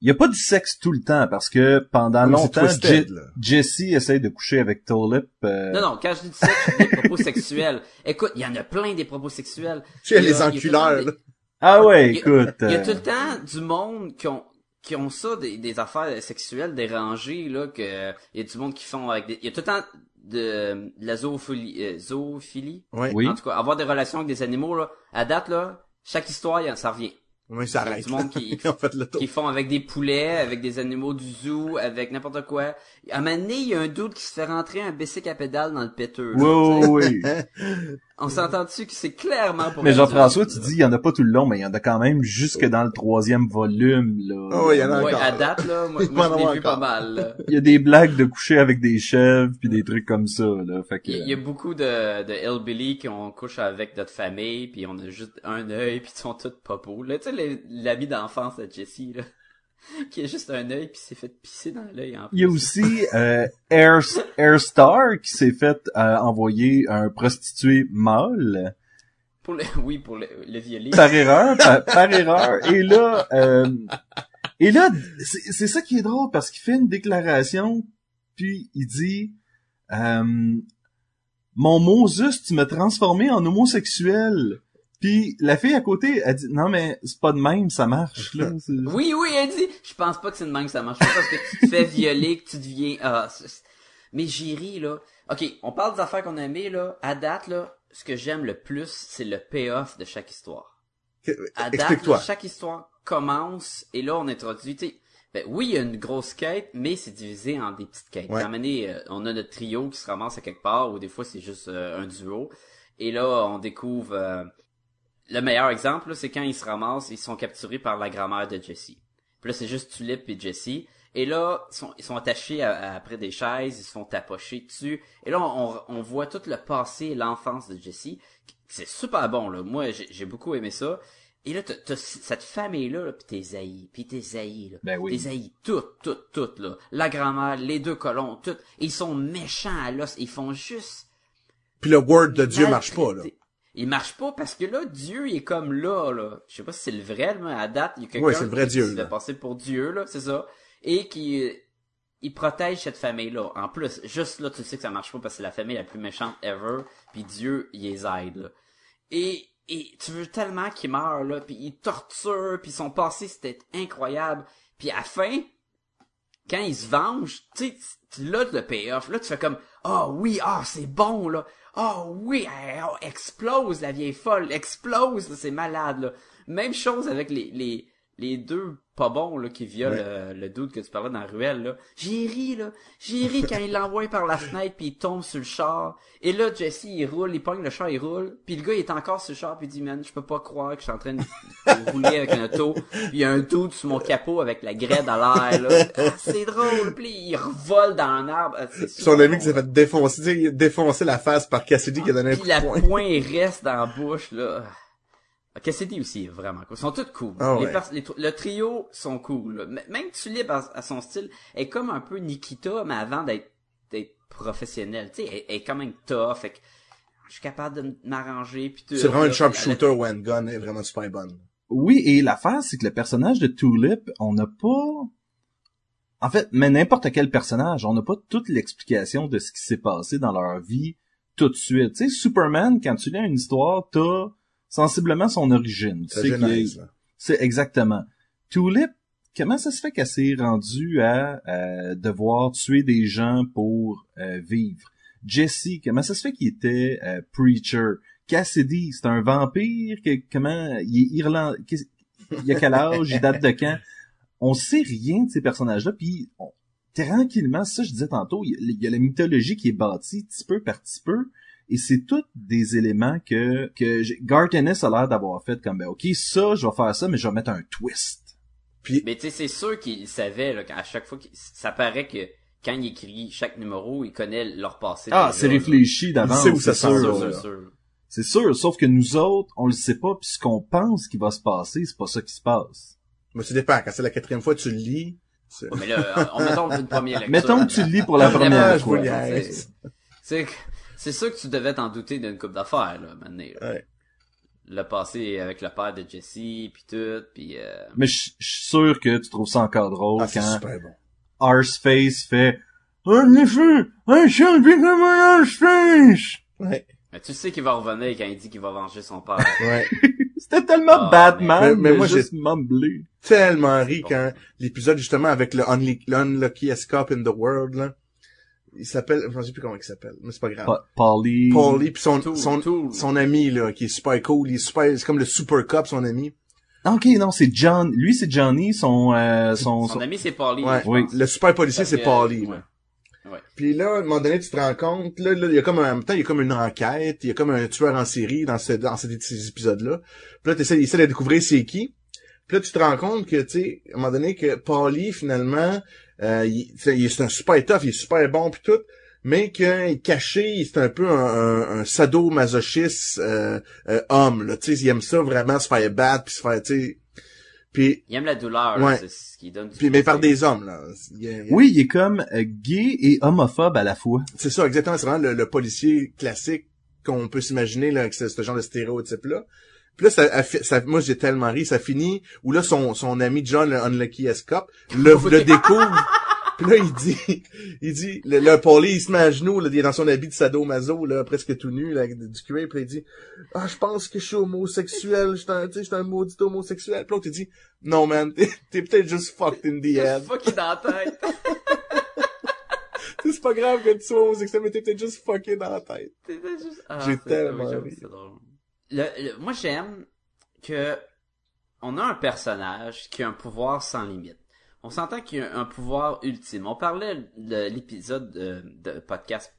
Il y a pas du sexe tout le temps parce que pendant longtemps, twisted, Je- là. Jesse essaye de coucher avec Tulip. euh, Non, non, quand je dis du sexe, je dis des propos sexuels. Écoute, il y en a plein des propos sexuels. Tu sais, Il y a- les enculeurs, là. Ah ouais, Il y a- écoute. Il y a tout le temps du monde qui ont qui ont ça des, des affaires sexuelles dérangées là que il y a du monde qui font avec des il y a tout le temps de, de la zoophilie, euh, zoophilie? Ouais. Oui. En tout cas, avoir des relations avec des animaux là, à date là, chaque histoire ça revient. Oui, ça Il y a arrête. du monde qui- fait. Qui font avec des poulets, avec des animaux du zoo, avec n'importe quoi. À un moment donné, il y a un doute qui se fait rentrer un bicycle à pédale dans le péteux. Oui, oui, oui. On s'entend dessus que c'est clairement pour Mais Jean-François, tu dis, il y en a pas tout le long, mais il y en a quand même jusque dans le troisième volume, là. Oh, oui, il y en a Ouais, encore. à date, là, moi, Il moi je l'ai vu encore. pas mal, là. Il y a des blagues de coucher avec des chèvres puis des trucs comme ça, là. Fait que... Il y a- beaucoup de, de hillbilly qui ont couche avec notre famille, puis on a juste un œil, puis ils sont tous pas beaux. Là, tu sais, l'ami d'enfance de Jesse, là, qui a juste un œil, puis s'est fait pisser dans l'œil, en Il y a aussi euh, Air, Airstar qui s'est fait euh, envoyer un prostitué mâle Pour le, oui, pour le, le violer. par erreur, par, par erreur. Et là, euh, et là, c'est c'est ça qui est drôle parce qu'il fait une déclaration, puis il dit, euh, mon Moses, tu m'as transformé en homosexuel. Puis la fille à côté, elle dit, non mais c'est pas de même, ça marche là. Oui, oui, elle dit, je pense pas que c'est de même que ça marche pas parce que tu te fais violer, que tu deviens, ah, c'est- mais j'ai ri, là. Ok, on parle des affaires qu'on a aimées, là. À date, là, ce que j'aime le plus, c'est le payoff de chaque histoire. À date, là, chaque histoire commence et là on introduit, tu sais, ben oui, il y a une grosse quête, mais c'est divisé en des petites quêtes. Ouais. À un moment donné, euh, on a notre trio qui se ramasse à quelque part, ou des fois c'est juste euh, un duo. Et là, on découvre euh, le meilleur exemple, là, c'est quand ils se ramassent, ils sont capturés par la grand-mère de Jesse. Puis là, c'est juste Tulip et Jesse. Et là, ils sont, ils sont attachés à- à- après des chaises, ils se font tapocher dessus. Et là, on, on voit tout le passé et l'enfance de Jesse. C'est super bon, là. Moi, j'ai j'ai beaucoup aimé ça. Et là, t'as t'as cette famille-là, là, pis t'es haï, pis t'es haï, là. Ben oui. T'es haï toutes, toutes, toutes, là. La grand-mère, les deux colons, toutes. Et ils sont méchants à l'os. Ils font juste Puis le word de Dieu marche pas, là. Il marche pas parce que là, Dieu, il est comme là, là. Je sais pas si c'est le vrai, mais à date, il y a quelqu'un Ouais, le vrai qui, Dieu, se fait passer pour Dieu, là, c'est ça. Et qui, euh, il protège cette famille-là. En plus, juste là, tu sais que ça marche pas parce que c'est la famille la plus méchante ever, puis Dieu, il les aide, là. Et, et tu veux tellement qu'ils meurent, là, puis ils torturent, puis son passé, c'était incroyable. Puis à la fin, quand ils se vengent, tu sais, là, le payoff, là, tu fais comme, ah oui, ah, c'est bon, là. Ah oui, eh, oh, explose, la vieille folle, explose, c'est malade, là. Même chose avec les, les, les deux pas bon là qui viole euh, le doute que tu parlais dans la ruelle là. J'ai ri là, j'ai ri quand il l'envoie par la fenêtre puis il tombe sur le char. Et là Jesse il roule, il pogne le char, il roule. Puis le gars il est encore sur le char puis il dit man, je peux pas croire que je suis en train de, de rouler avec un auto. Il y a un doute sur mon capot avec la graide à l'air là. Ah, c'est drôle. Puis il revole dans un arbre. Ah, Son ami qui s'est fait défoncer, défoncé la face par Cassidy qui a donné un coup la de poing. poing reste dans la bouche, là. Cassidy aussi est vraiment cool. Ils sont tous cool. Ah Les ouais. pers- les tr- le trio sont cool. M- Même Tulip à, à son style est comme un peu Nikita, mais avant d'être professionnel. Tu sais, elle, elle est quand même tough. Fait que je suis capable de m'arranger. puis tout. C'est vraiment une sharpshooter one gun, elle est vraiment super bonne. Oui, et l'affaire, c'est que le personnage de Tulip, on n'a pas... En fait, mais n'importe quel personnage, on n'a pas toute l'explication de ce qui s'est passé dans leur vie tout de suite. Tu sais, Superman, quand tu lis une histoire, t'as sensiblement son origine. Sa genèse. C'est exactement. Tulip, comment ça se fait qu'elle s'est rendue à euh, devoir tuer des gens pour euh, vivre? Jesse, comment ça se fait qu'il était euh, preacher? Cassidy, c'est un vampire? Que, comment il est irlandais? Il a quel âge? Il date de quand? On sait rien de ces personnages-là, puis on- tranquillement, ça je disais tantôt, il y, a, il y a la mythologie qui est bâtie petit peu par petit peu, et c'est tous des éléments que, que Garth Ennis a l'air d'avoir fait comme, ben, ok, ça, je vais faire ça, mais je vais mettre un twist. Mais tu sais, c'est sûr qu'il savait, là, qu'à chaque fois qu'il, ça paraît que quand il écrit chaque numéro, il connaît leur passé. Ah, c'est réfléchi d'avance. C'est sûr. va, Sûr, là. sûr, sûr. C'est sûr, sauf que nous autres, on le sait pas, puis ce qu'on pense qui va se passer, c'est pas ça qui se passe. Mais ça dépend, quand c'est la quatrième fois que tu le lis, mais là, on mettons une première lecture. Mettons que tu le lis pour la première fois. C'est- C'est sûr que tu devais t'en douter d'une coupe d'affaires, là, maintenant. là. Ouais. Le passé avec le père de Jesse, puis tout, puis euh... Mais je je suis sûr que tu trouves ça encore drôle Ah, c'est quand super bon. Arseface fait En effet, I shall become an Arseface! Ouais, mais tu sais qu'il va revenir quand il dit qu'il va venger son père. ouais. C'était tellement Ah, Batman, mais- mais, moi, mumblé. Tellement ri Bon. quand l'épisode, justement, avec le, Unluckiest Cop in the World, là. Il s'appelle, je ne sais plus comment il s'appelle, mais c'est pas grave. Pa- Polly. Paulie, puis son, Tool, son, Tool. son ami, là, qui est super cool, il est super, c'est comme le super cop, son ami. Ah, Ok, non, c'est John. Lui, c'est Johnny, son, euh, son, Son son- ami, c'est Paulie, Ouais. je Oui. Le super policier, c'est Paulie, ouais. là. Ouais. Puis là, à un moment donné, tu te rends compte, là, là, il y a comme un, en même temps, il y a comme une enquête, il y a comme un tueur en série dans, ce, dans ces, ces épisodes-là. Puis là, tu essaies, de découvrir c'est qui. Puis là, tu te rends compte que, tu sais, à un moment donné, que Paulie, finalement, euh, il, tu sais, il- c'est un super tough, il est super bon pis tout, mais qu'il est caché, c'est un peu un, un, un sadomasochiste euh, euh, homme, là, tu sais, il aime ça vraiment, se faire battre, puis se faire, tu sais... Puis, Il aime la douleur, là, Ouais. c'est ce qui donne du puis mais par des hommes, là. Il il Oui, il est comme euh, gay et homophobe à la fois. C'est ça, exactement. C'est vraiment le, le policier classique qu'on peut s'imaginer là, avec ce, ce genre de stéréotype-là. Puis là, ça, ça- moi, j'ai tellement ri. Ça finit où là, son, son ami John, le Unlucky Cop, le, le découvre. Puis là, il dit, il dit, le, le poli, il se met à genoux, là, il est dans son habit de sadomaso, là, presque tout nu, là, du cuir, puis là, il dit, ah, je pense que je suis homosexuel, je suis un, tu sais, je suis un maudit homosexuel. Puis l'autre, il dit, non, man, t'es, peut-être juste fucked in the head. Fuck, il est dans la tête. c'est pas grave que tu sois homosexuel, mais t'es peut-être juste fucké dans la tête. Juste- ah, J'ai tellement oui, ri. Le- le- moi, j'aime que on a un personnage qui a un pouvoir sans limite. On s'entend qu'il a un pouvoir ultime. On parlait de l'épisode de, de podcast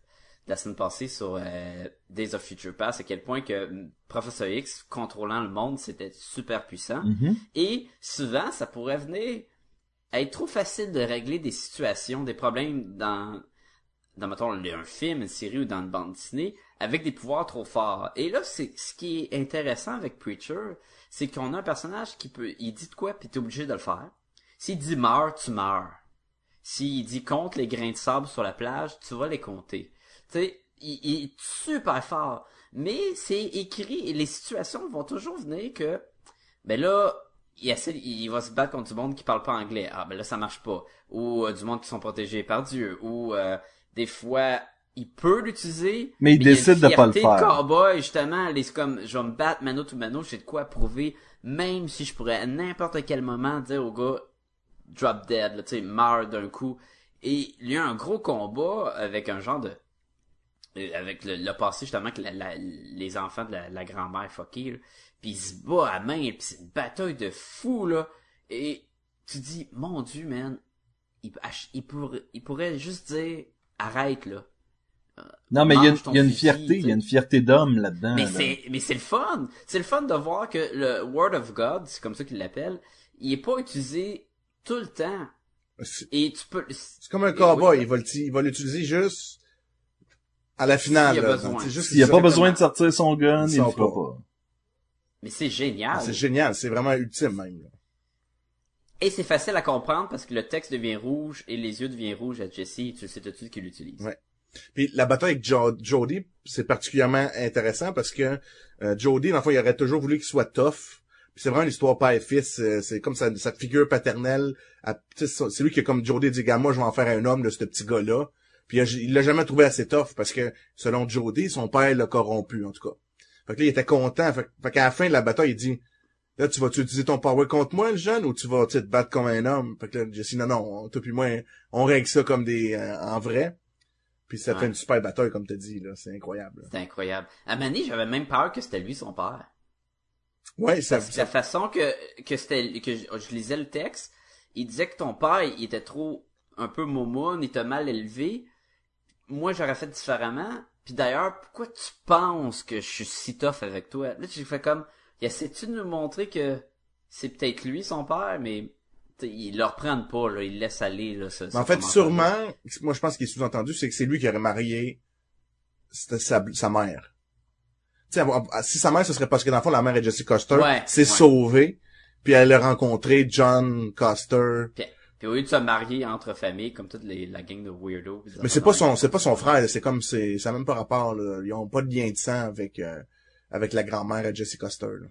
de la semaine passée sur euh, Days of Future Past, à quel point que Professeur X contrôlant le monde, c'était super puissant. Mhm. Et souvent, ça pourrait venir à être trop facile de régler des situations, des problèmes dans, dans mettons, un film, une série ou dans une bande dessinée, avec des pouvoirs trop forts. Et là, c'est ce qui est intéressant avec Preacher, c'est qu'on a un personnage qui peut, il dit de quoi, puis t'es obligé de le faire. S'il dit meurs, tu meurs. S'il dit compte les grains de sable sur la plage, tu vas les compter. Tu sais, il, est super fort. Mais c'est écrit et les situations vont toujours venir que, ben là, il va se battre contre du monde qui parle pas anglais. Ah, ben là, ça marche pas. Ou euh, du monde qui sont protégés par Dieu. Ou euh, des fois, il peut l'utiliser. Mais il y a une décide de pas le faire. cowboy, justement, est comme, je vais me battre mano to mano, j'ai de quoi prouver, même si je pourrais à n'importe quel moment dire au gars, drop dead, là, tu sais, meurt d'un coup. Et il y a un gros combat avec un genre de, euh, avec le, le passé justement que la- la- les enfants de la, la grand-mère fuckée, là. puis il se bat à main, puis c'est une bataille de fou, là. Et tu dis, mon dieu, man, il, il, pourrait, il pourrait juste dire, arrête, là. Non, mais il y a, il y une fierté, il y a une fierté d'homme là-dedans. Mais là. c'est, mais c'est le fun. C'est le fun de voir que le Word of God, c'est comme ça qu'il l'appelle, il est pas utilisé tout le temps. C'est Et tu peux, c'est comme un cowboy, oui. il va il l'utiliser juste à la finale. S'il y a là. besoin. C'est juste S'il y a ça. pas besoin de sortir son gun, il le fera pas. pas. mais c'est génial. C'est génial, c'est vraiment ultime même. là. Et c'est facile à comprendre parce que le texte devient rouge et les yeux deviennent rouges à Jesse et tu le sais tout de suite qu'il l'utilise. Ouais. Puis la bataille avec jo Jody, c'est particulièrement intéressant parce que euh, Jody, dans le fond, il aurait toujours voulu qu'il soit tough. Puis c'est vraiment l'histoire père et fils. euh, c'est comme sa, figure paternelle. c'est lui qui, comme Jody dit, moi, je vais en faire un homme de ce petit gars-là. Puis il l'a jamais trouvé assez tough parce que, selon Jody, son père l'a corrompu, en tout cas. Fait que là, il était content. Fait, fait qu'à la fin de la bataille, il dit, là, tu vas-tu utiliser ton power contre moi, le jeune, ou tu vas te battre comme un homme? Fait que là, Jesse, non, non, toi puis moi, on règle ça comme des, euh, en vrai. Puis ça fait une super bataille, comme t'as dit, là. C'est incroyable. C'est incroyable. À Mané, j'avais même peur que c'était lui son père. Ouais, ça, Parce que la façon que, que c'était, que je, je lisais le texte, il disait que ton père, il était trop, un peu momoun, il était mal élevé. Moi, j'aurais fait différemment. Puis d'ailleurs, pourquoi tu penses que je suis si tough avec toi? Là, j'ai fait comme, il essaie-tu de nous montrer que c'est peut-être lui son père, mais t'sais, ils le reprennent pas, là, ils le laissent aller, là, ce- Mais en fait, sûrement, moi, je pense qu'il est sous-entendu, c'est que c'est lui qui aurait marié sa, sa mère. Tu sais, elle- si sa mère, ce serait parce que dans le fond, la mère est Jessie Coster, Ouais, s'est ouais. sauvée, puis elle a rencontré John Coster. Puis, puis au lieu de se marier entre familles, comme toute les, la gang de weirdos. Mais c'est pas son, c'est pas son frère, c'est comme, c'est, ça a même pas rapport, là. Ils ont pas de lien de sang avec, euh, avec la grand-mère à Jessie Coster, là.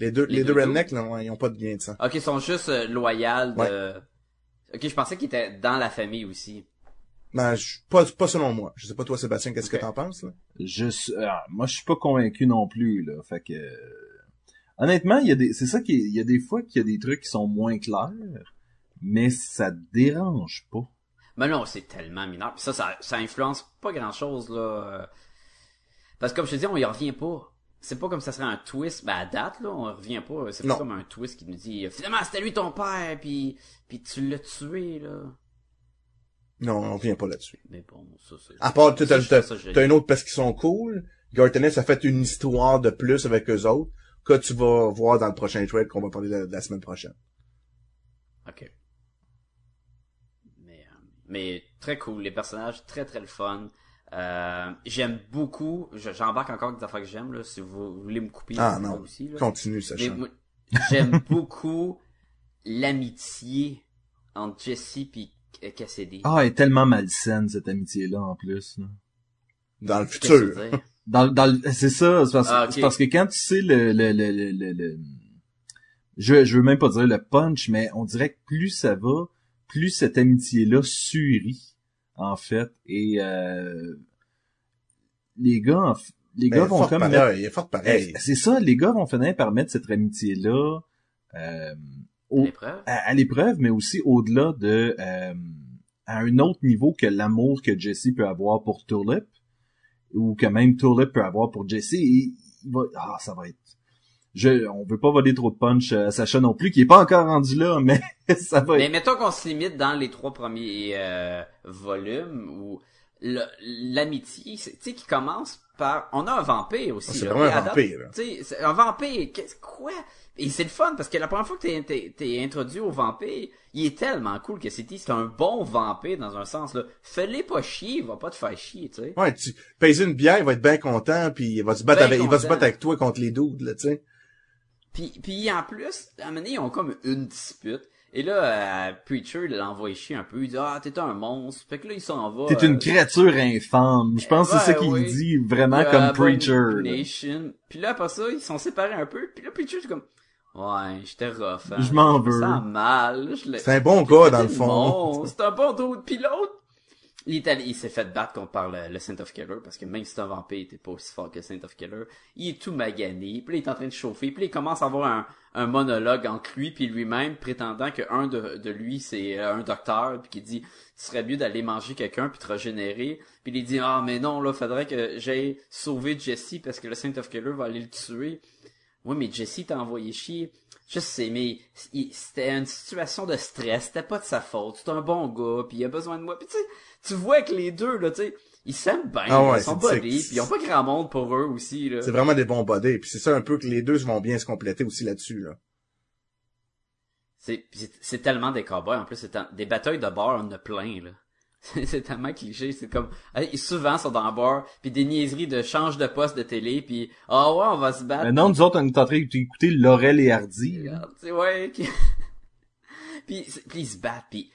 Les deux, Les les, deux deux rednecks, là, ouais, ils ont pas de lien de sang. Ok, ils sont juste euh, loyaux de... Ok, je pensais qu'ils étaient dans la famille aussi. Ben, je, pas, pas selon moi. Je sais pas toi, Sébastien, qu'est-ce que t'en penses, là? Je suis- ah, moi, je suis pas convaincu non plus, là. Fait que, euh, honnêtement, il y a des, c'est ça qui, il y a des fois qu'il y a des trucs qui sont moins clairs, mais ça dérange pas. Mais non, c'est tellement mineur. Puis ça, ça, ça influence pas grand-chose, là. Parce que comme je te dis, on y revient pas. C'est pas comme ça serait un twist. Ben, à date, là, on revient pas. C'est pas comme un twist qui nous dit, finalement, c'était lui ton père, puis, puis tu l'as tué, là. Non, on vient pas là-dessus. Mais bon, ça, c'est... À part, t'as, t'as, une autre parce qu'ils sont cool. Gartenis a fait une histoire de plus avec eux autres que tu vas voir dans le prochain trade qu'on va parler de, de la semaine prochaine. Ok. Mais, euh, mais très cool, les personnages très très le fun. Euh, j'aime beaucoup, je- j'embarque encore avec des affaires que j'aime là, si vous voulez me couper Ah, non. aussi là. Continue, Sacha. j'aime beaucoup l'amitié entre Jesse et Cassidy. Ah, elle est tellement malsaine, cette amitié-là, en plus, là. Dans le futur. Dans, le- dans, le- c'est ça, c'est parce, Ah, parce que quand tu sais le, le, le, le, le- le- je, je veux même pas dire le punch, mais on dirait que plus ça va, plus cette amitié-là surit, en fait, et euh, les gars, en f- les Ben, gars vont comme pareil, mettre- il est fort pareil. Eh, c'est ça, les gars vont finir par mettre cette amitié-là euh, au, L'épreuve? à, à l'épreuve, mais aussi au-delà de euh, à un autre niveau que l'amour que Jesse peut avoir pour Tulip ou que même Tulip peut avoir pour Jesse. Et il va, ah, ça va être. Je, on veut pas voler trop de punch à Sacha non plus, qui est pas encore rendu là, mais ça va Mais être. mettons qu'on se limite dans les trois premiers euh, volumes où l'amitié, c'est- tu sais, qui commence par... On a un vampire aussi. C'est là. vraiment un vampire. Tu sais, c'est un vampire, qu'est-ce quoi? Et c'est le fun parce que la première fois que t'es, t'es, t'es introduit au vampire, il est tellement cool que c'est c'est un bon vampire dans un sens là. Fais-les pas chier, il va pas te faire chier, tu sais. Ouais, tu payes une bière, il va être bien content, puis il va se battre Ben avec, il va se battre avec toi contre les dudes, là, tu sais. Puis, puis en plus, à un moment donné, ils ont comme une dispute. Et là, euh, Preacher l'envoie chier un peu. Il dit Ah, t'es un monstre. Fait que là, il s'en va. T'es une euh, créature infâme. Je pense que c'est ça qu'il dit vraiment euh, comme Preacher. Abomination. Puis là, après ça, ils sont séparés un peu. Puis là, Preacher, c'est comme Ouais, j'étais rough. Hein. Je m'en me veux. sens mal. Je l'ai- C'est un bon gars, dans le fond. C'est un bon dude. Puis l'autre, il, s'est fait battre contre par le, le Saint of Killer parce que même si c'est était pas aussi fort que Saint of Killer. Il est tout magané. Puis il est en train de chauffer. Puis là, il commence à avoir un, monologue entre lui puis lui-même, prétendant que un de, lui, c'est euh, un docteur, puis qui dit « Tu serais mieux d'aller manger quelqu'un puis te régénérer. » Puis il dit « Ah, mais non, là, faudrait que j'aille sauver Jesse parce que le Saint of Killer va aller le tuer. » Oui, mais Jesse t'a envoyé chier. Je sais, mais c'était une situation de stress, c'était pas de sa faute. C'est un bon gars, puis il a besoin de moi. Puis tu sais, tu vois que les deux, là, tu sais, ils s'aiment bien, Ah ouais, ils sont buddies, puis ils ont pas grand monde pour eux aussi, là. C'est vraiment des bons buddies. Puis c'est ça un peu que les deux vont bien se compléter aussi là-dessus, là. C'est, tellement des cowboys, en plus, c'est des batailles de bar, on a plein, là. C'est, tellement cliché, c'est comme, hey, souvent, ils sont dans le bar, puis des niaiseries de change de poste de télé, puis ah ouais, on va se battre. Mais non, nous autres, on est en train d'écouter Laurel et Hardy. sais, ouais, qui- puis, puis ils se battent, puis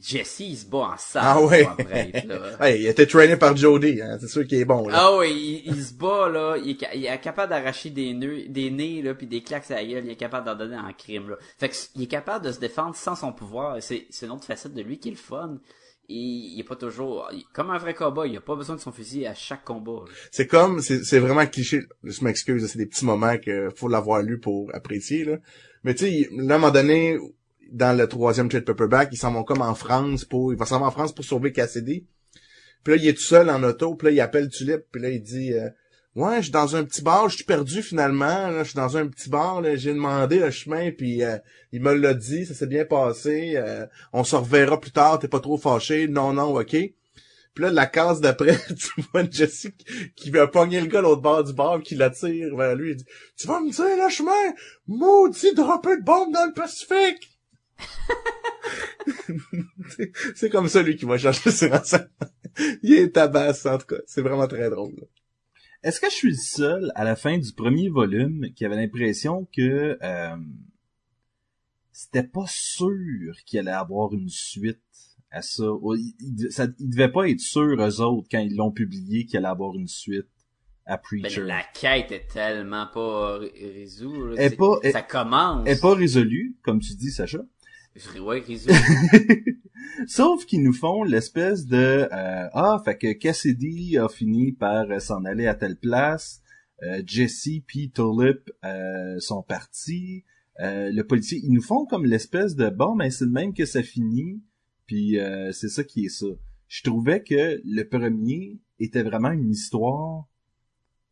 Jesse, il se bat en salle. Ah ouais. Brett, là. Hey, il a été trainé par Jody, hein. C'est sûr qu'il est bon, là. Ah oui, il, il se bat là, il est, il est capable d'arracher des nœuds, des nez là, puis des claques à la gueule, il est capable d'en donner en crime là. Fait que il est capable de se défendre sans son pouvoir. et C'est c'est une autre facette de lui qui est le fun. Et il est pas toujours il- comme un vrai combat, il a pas besoin de son fusil à chaque combat. C'est comme, c'est vraiment cliché. Je m'excuse, c'est des petits moments que faut l'avoir lu pour apprécier, là. Mais tu sais, il- là, à un moment donné, dans le troisième trade paperback, ils s'en vont comme en France pour, il va s'en va en France pour sauver Cassidy. Puis là, il est tout seul en auto, puis là, il appelle Tulip, puis là, il dit, euh, ouais, je suis dans un petit bar, je suis perdu finalement, là, je suis dans un petit bar, j'ai demandé le chemin, puis euh, il me l'a dit, ça s'est bien passé, euh, on se reverra plus tard, t'es pas trop fâché, non, non, ok. Puis là, la case d'après, tu vois Jesse qui- va pogner le gars l'autre bord du bar, qui l'attire vers lui. Il dit, tu vas me dire le chemin? Maudit dropper de bombe dans le Pacifique! C'est- c'est comme ça, lui, qui va chercher ses renseignements. Il est tabasse, en tout cas. C'est vraiment très drôle. là. Est-ce que je suis le seul à la fin du premier volume qui avait l'impression que euh, c'était pas sûr qu'il allait avoir une suite à ça? Ils, ils- ça- ils devaient pas être sûrs eux autres quand ils l'ont publié qu'il allait avoir une suite à Preacher. la quête est tellement pas ré- résolue. est pas- elle- ça commence. Elle est pas résolue, comme tu dis, Sacha. Ouais, résolue. Sauf qu'ils nous font l'espèce de euh, ah fait que Cassidy a fini par s'en aller à telle place, euh, Jesse puis Tulip euh, sont partis, euh, le policier ils nous font comme l'espèce de bon ben c'est de même que ça finit puis euh, c'est ça qui est ça. Je trouvais que le premier était vraiment une histoire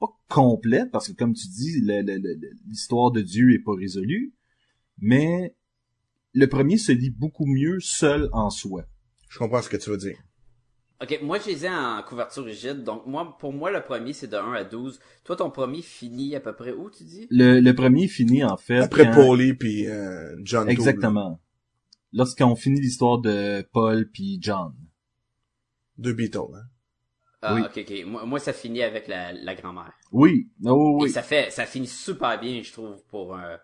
pas complète parce que comme tu dis le- le- le- l'histoire de Dieu est pas résolue, mais le premier se lit beaucoup mieux seul en soi. Je comprends ce que tu veux dire. Ok, moi je les ai en couverture rigide, donc moi pour moi le premier c'est de 1 à 12. Toi ton premier finit à peu près où tu dis? Le, le premier finit en fait. Après quand- Paulie puis euh, John. Exactement. Lorsqu'on finit l'histoire de Paul puis John. Deux Beatles, hein? Ah Oui. ok ok, moi, moi ça finit avec la, la grand-mère. Oui, oh, Et oui. ça fait ça finit super bien je trouve pour euh,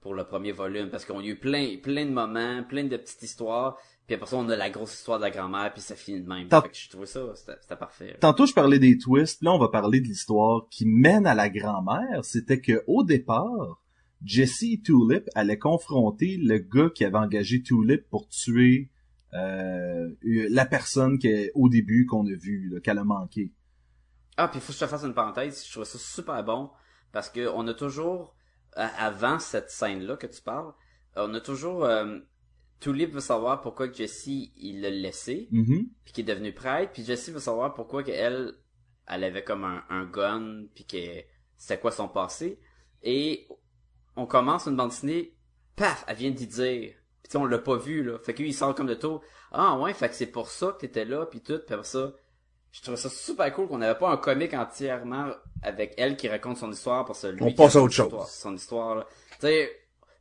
pour le premier volume parce qu'on a eu plein plein de moments, plein de petites histoires, puis après ça on a la grosse histoire de la grand-mère puis ça finit de même. Tant- Fait que je trouvais ça c'était parfait. Tantôt je parlais des twists, là on va parler de l'histoire qui mène à la grand-mère. C'était que au départ, Jesse et Tulip allaient confronter le gars qui avait engagé Tulip pour tuer euh, la personne qui au début qu'on a vu, là, qu'elle a manqué. Ah, puis faut que je te fasse une parenthèse, je trouve ça super bon parce que on a toujours avant cette scène là que tu parles, on a toujours euh, Tulip veut savoir pourquoi Jesse il l'a laissé Mhm. puis qu'il est devenu prêtre, puis Jesse veut savoir pourquoi que elle avait comme un, un gun puis que c'était quoi son passé et on commence une bande dessinée, paf, elle vient d'y dire. Puis tu sais, on l'a pas vu là. Fait que lui, il sort comme de tôt. Ah ouais, fait que c'est pour ça que t'étais là puis tout, puis après ça je trouvais ça super cool qu'on n'avait pas un comique entièrement avec elle qui raconte son histoire pour ça lui On passe à autre chose. son histoire- son histoire là. Tu sais,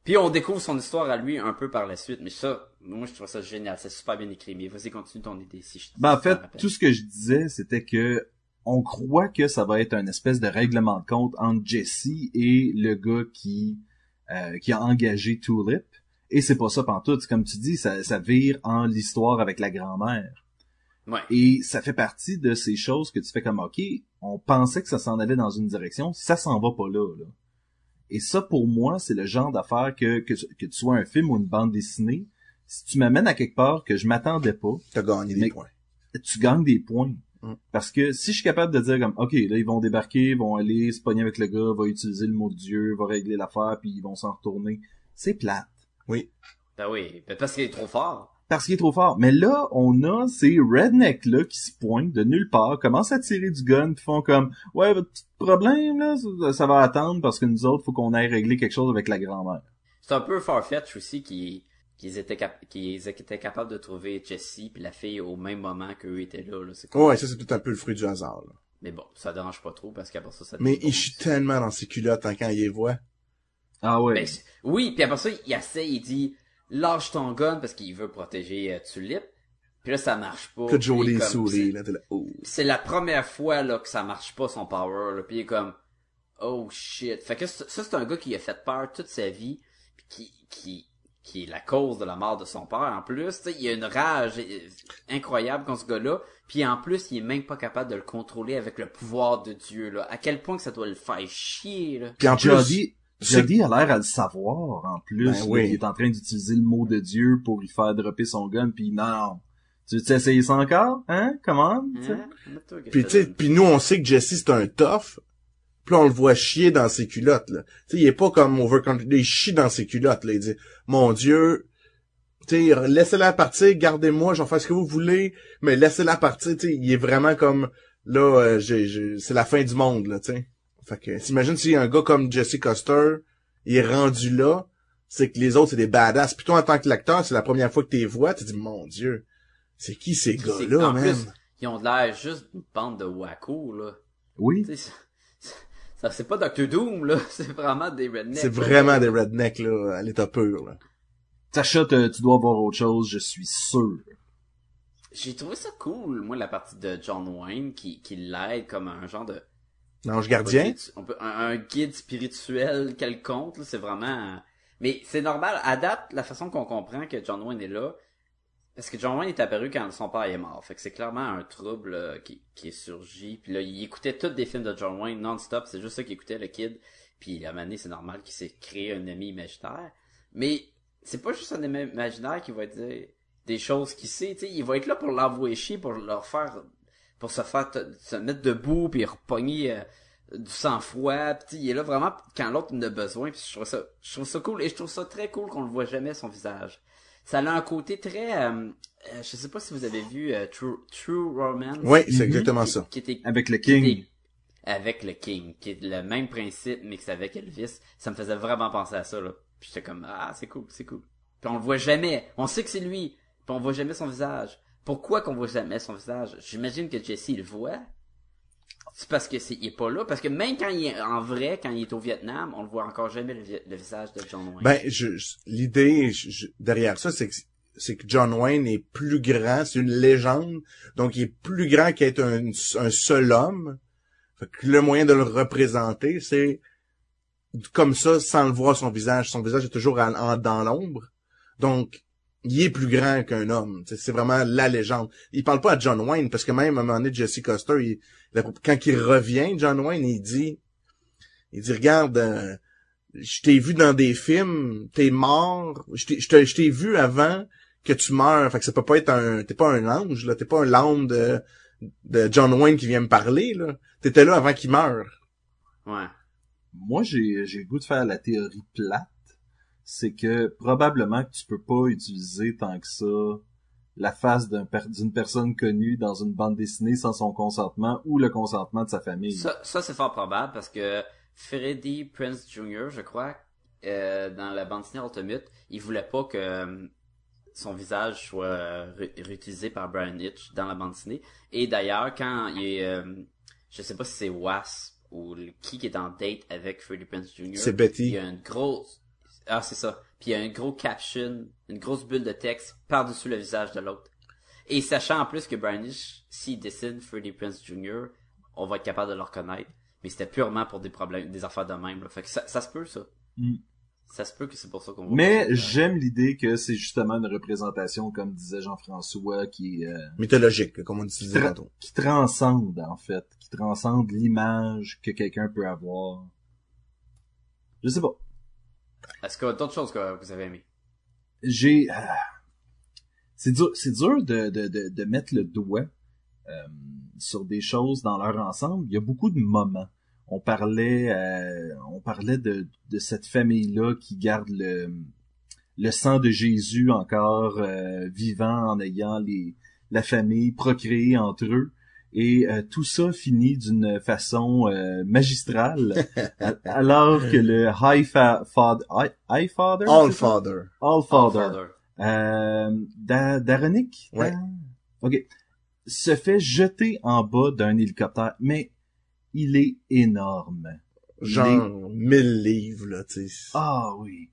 puis on découvre son histoire à lui un peu par la suite, mais ça moi je trouve ça génial, c'est super bien écrit. Mais vas-y continue ton idée si je Ben, en fait, tout ce que je disais, c'était que on croit que ça va être un espèce de règlement de compte entre Jesse et le gars qui euh, qui a engagé Tulip. Et c'est pas ça pantoute. Comme tu dis, ça, ça vire en l'histoire avec la grand-mère. Ouais. Et ça fait partie de ces choses que tu fais comme, OK, on pensait que ça s'en allait dans une direction, ça s'en va pas là, là. Et ça, pour moi, c'est le genre d'affaire que, que, que tu sois un film ou une bande dessinée, si tu m'amènes à quelque part que je m'attendais pas, T'as gagné des points. tu gagnes des points. Mm. Parce que si je suis capable de dire comme, OK, là, ils vont débarquer, vont aller se pogner avec le gars, va utiliser le mot de Dieu, va régler l'affaire, puis ils vont s'en retourner, c'est plate. Oui. Ben oui, ben parce qu'il est trop fort. Parce qu'il est trop fort. Mais là, on a ces rednecks-là qui se pointent de nulle part, commencent à tirer du gun, puis font comme « Ouais, votre petit problème, là, ça, ça va attendre parce que nous autres, faut qu'on aille régler quelque chose avec la grand-mère. C'est un peu Farfetch aussi qui qu'ils étaient, cap- qu'ils étaient capables de trouver Jessie puis la fille au même moment qu'eux étaient là. là. C'est. Ouais, ça c'est tout un peu le fruit du hasard. là. Mais bon, ça dérange pas trop parce qu'après ça, ça Mais il chie tellement dans ses culottes hein, quand il les voit. Ah ouais. Ben, c'est- oui, puis après ça, il essaie, il dit lâche ton gun parce qu'il veut protéger euh, Tulip. Puis là, ça marche pas. Que Jolie comme- sourit, là, là, oh. C'est la première fois là que ça marche pas son power. Là, puis il est comme oh shit. Fait que ça, c'est un gars qui a fait peur toute sa vie, puis qui qui qui est la cause de la mort de son père en plus. Tu sais, il a une rage euh, incroyable contre ce gars-là. Puis en plus, il est même pas capable de le contrôler avec le pouvoir de Dieu. Là. À quel point que ça doit le faire chier. Là. Puis en plus, Jody, Jody a l'air à le savoir, en plus. Ben oui. Il est en train d'utiliser le mot de Dieu pour y faire dropper son gun, puis non. Tu veux essayer ça encore? Hein? Comment? Hein? Puis puis nous on sait que Jesse c'est un tough. Puis là, on le voit chier dans ses culottes là. Tu sais, il est pas comme overconfident, il chie dans ses culottes là, il dit "Mon dieu, tu sais, laissez-la partir, gardez-moi, j'en fais ce que vous voulez, mais laissez-la partir." Tu sais, il est vraiment comme là euh, j'ai j'ai- c'est la fin du monde là, tu sais. Fait que t'imagines si un gars comme Jesse Custer, il est rendu là, c'est que les autres c'est des badass. Puis toi en tant que lecteur, c'est la première fois que tu les vois, tu te dis "Mon dieu, c'est qui ces C'est- gars-là, en man?" plus, ils ont de l'air juste une bande de wacko, là. Oui. Tu sais, ça, ça- c'est pas Doctor Doom, là. C'est vraiment des rednecks. C'est là. vraiment des rednecks, là, à l'état pur, là. Sacha, tu dois voir autre chose, je suis sûr. J'ai trouvé ça cool, moi, la partie de John Wayne qui, qui l'aide comme un genre de... L'ange gardien. On peut- un, guide spirituel quelconque, c'est vraiment... Mais c'est normal, à date, la façon qu'on comprend que John Wayne est là, parce que John Wayne est apparu quand son père est mort. Fait que c'est clairement un trouble euh, qui, est surgi. Puis là, il écoutait tous des films de John Wayne non-stop. C'est juste ça qu'il écoutait, le kid. Puis à un moment c'est normal qu'il s'est créé un ami imaginaire. Mais c'est pas juste un ami imaginaire qui va dire des choses qu'il sait. sais. il va être là pour l'envoyer chier, pour leur faire... Pour se faire... te- se mettre debout, puis repogner... euh, du sang-froid, sais, il est là vraiment quand l'autre en a besoin, puis je trouve ça, je trouve ça cool, et je trouve ça très cool qu'on le voit jamais son visage. Ça a un côté très, euh, euh, je sais pas si vous avez vu euh, True, True Romance. Oui, c'est exactement qui, ça. qui était Avec le qui King. était- avec le King, qui est le même principe, mais que c'est avec Elvis. Ça me faisait vraiment penser à ça, là. Puis j'étais comme, ah, c'est cool, c'est cool. Puis on le voit jamais. On sait que c'est lui. Puis on voit jamais son visage. Pourquoi qu'on voit jamais son visage? J'imagine que Jesse le voit. C'est parce que c'est, il est pas là. Parce que même quand il est en vrai, quand il est au Vietnam, on le voit encore jamais le, vi- le visage de John Wayne. Ben, je, je- l'idée derrière ça, c'est que c'est que John Wayne est plus grand, c'est une légende, donc il est plus grand qu'être un, un seul homme. Fait que le moyen de le représenter, c'est comme ça, sans le voir son visage. Son visage est toujours dans l'ombre. Donc, il est plus grand qu'un homme. C'est vraiment la légende. Il parle pas à John Wayne, parce que même à un moment donné, Jesse Custer, il- la- quand il revient, John Wayne, il dit, il dit, regarde, euh, je t'ai vu dans des films, t'es mort, je t'ai- je t'ai je t'ai vu avant que tu meurs, fait que ça peut pas être un, t'es pas un ange, là, t'es pas un l'âme de, de John Wayne qui vient me parler, là. T'étais là avant qu'il meure. Ouais. Moi, j'ai, j'ai le goût de faire la théorie plate. C'est que probablement que tu peux pas utiliser tant que ça la face d'un per- d'une personne connue dans une bande dessinée sans son consentement ou le consentement de sa famille. Ça, ça c'est fort probable parce que Freddie Prince Jr., je crois, euh, dans la bande dessinée Ultimate, il voulait pas que euh, son visage soit euh, ré- réutilisé par Brian Hitch dans la bande dessinée. Et d'ailleurs, quand il est, euh, je sais pas si c'est Wasp ou le- qui qui est en date avec Freddie Prince Jr. C'est Il Betty. y a une grosse, ah c'est ça. Puis il y a un gros caption, une grosse bulle de texte par-dessus le visage de l'autre. Et sachant en plus que Brian Hitch, s'il dessine Freddie Prince Jr., on va être capable de le reconnaître. Mais c'était purement pour des problèmes, des affaires de même. Là. Fait que ça, ça se peut, ça. Mm. Ça se peut que c'est pour ça qu'on voit. Mais j'aime l'idée que c'est justement une représentation, comme disait Jean-François, qui, euh, Mythologique, comme on disait Tra- qui transcende, en fait. Qui transcende l'image que quelqu'un peut avoir. Je sais pas. Est-ce qu'il y a d'autres choses que vous avez aimées? j'ai ah, c'est dur c'est dur de, de, de, mettre le doigt euh, sur des choses dans leur ensemble il y a beaucoup de moments on parlait euh, on parlait de, cette famille là qui garde le le sang de Jésus encore euh, vivant en ayant les la famille procréée entre eux. Et euh, tout ça finit d'une façon euh, magistrale, a- alors que le High fa Father, High, High Father, All? Father. All Father, euh, Da- Daronic, Ouais. Da- ok, se fait jeter en bas d'un hélicoptère, mais il est énorme. Genre, 1000 livres, là, tu sais. Ah oui.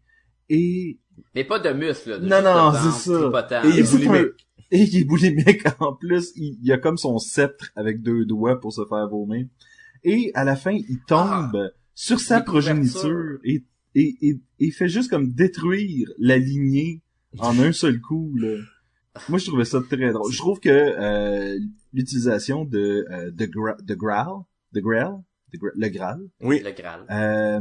Et, Mais pas de muscles, là. de Non, non, c'est ça. Et il est et il est boulimique en plus. Il, il a comme son sceptre avec deux doigts pour se faire vomir. Et à la fin, il tombe sur sa Ah. progéniture et, et, et, et fait juste comme détruire la lignée en un seul coup. Là. Moi, je trouvais ça très drôle. Je trouve que euh, l'utilisation de, euh, de, gra de Graal, de Graal, de Gra- le Graal, Oui. Le Graal. euh,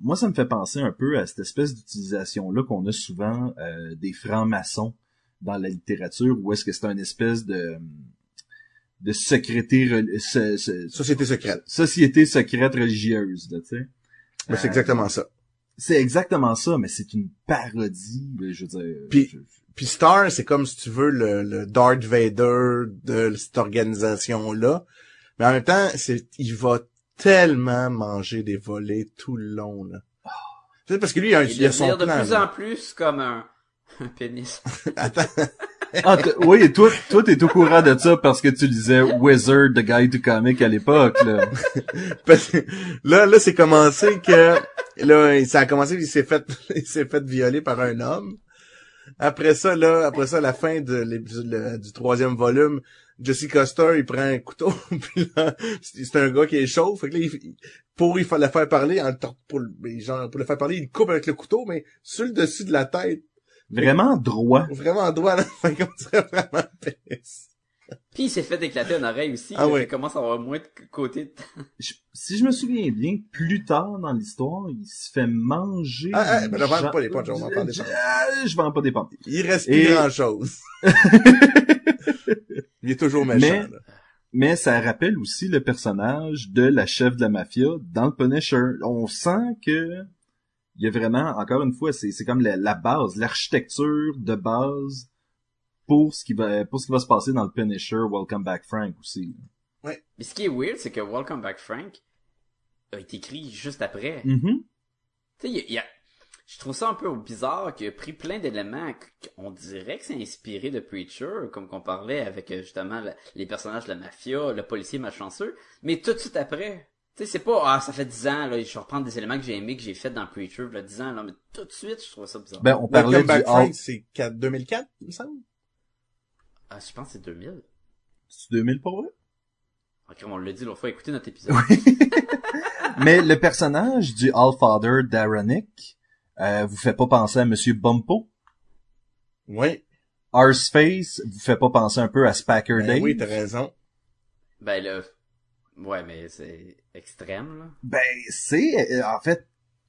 moi, ça me fait penser un peu à cette espèce d'utilisation-là qu'on a souvent euh, des francs-maçons dans la littérature, où est-ce que c'est une espèce de de secrété rel- se- se- Société secrète. société secrète religieuse, là, tu sais. Mais c'est Euh, exactement ça. C'est exactement ça, mais c'est une parodie, là, je veux dire. Puis- je- Puis Star, c'est comme si tu veux le, le Darth Vader de cette organisation-là. Mais en même temps, c'est, il va tellement manger des volets tout le long, là. C'est parce que lui, il a, Il il a son devient de plus là. en plus comme un, un pénis. Attends. Ah, oui, et toi, toi, t'es au courant de ça parce que tu lisais Wizard, The Guide to Comic à l'époque, là. Parce que là, là, c'est commencé que, là, ça a commencé, il s'est fait, il s'est fait violer par un homme. Après ça, là, après ça, à la fin de le- du troisième volume, Jesse Custer, il prend un couteau, puis là, c'est un gars qui est chaud, fait que là, il- pour il faut le faire parler, en, pour, genre, pour le faire parler, il coupe avec le couteau, mais sur le dessus de la tête, Vraiment droit. vraiment droit, là, fait qu'on dirait vraiment pénis. Puis il s'est fait éclater une oreille aussi. Ah ouais. Il commence à avoir moins de côté. Je- si je me souviens bien, plus tard dans l'histoire, il se fait manger. Ah, ah, ben, je vends pas les punchs, on va en parler. Euh, Je vends pas des punchs. Il reste plus Et- grand chose. il est toujours méchant, Mais- là. Mais ça rappelle aussi le personnage de la chef de la mafia dans le Punisher. On sent que il y a vraiment, encore une fois, c'est c'est comme la, la base, l'architecture de base pour ce qui va pour ce qui va se passer dans le Punisher Welcome Back Frank aussi. Mais ce qui est weird, c'est que Welcome Back Frank a été écrit juste après. Mhm. Tu sais, il y a- il y a- je trouve ça un peu bizarre qu'il a pris plein d'éléments qu'on dirait que c'est inspiré de Preacher, comme qu'on parlait avec euh, justement le- les personnages de la mafia, le policier malchanceux, mais tout de suite après. Tu sais, c'est pas, ah, ça fait 10 ans, là, je vais reprendre des éléments que j'ai aimés, que j'ai fait dans Preacher, là, 10 ans, là, mais tout de suite, je trouve ça bizarre. Ben on parlait du Hulk. c'est 4 2004, il me semble? Ah, je pense que c'est 2000. C'est 2000 pour vrai? Ok, on l'a dit l'autre fois, écoutez notre épisode. Mais le personnage du Allfather Daronic euh, vous fait pas penser à Monsieur Bumpo? Oui. Arseface vous fait pas penser un peu à Spacker Ben Dave? oui, t'as raison. ben là, ouais, mais c'est extrême, là. Ben, c'est, euh, en fait,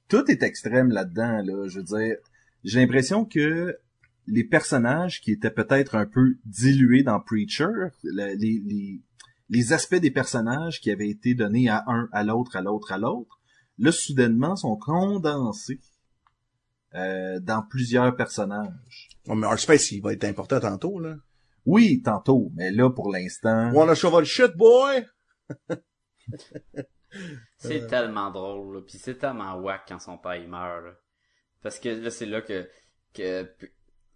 tout est extrême là-dedans, là. Je veux dire, j'ai l'impression que les personnages qui étaient peut-être un peu dilués dans Preacher, le- les, les, les aspects des personnages qui avaient été donnés à un, à l'autre, à l'autre, à l'autre, là, soudainement, sont condensés euh, dans plusieurs personnages. Oh, mais Artspace, il va être important tantôt, là. Oui, tantôt, mais là, pour l'instant... Wanna shovel shit, boy? C'est tellement drôle, là, pis c'est tellement whack quand son père il meurt, là. Parce que là, c'est là que, que,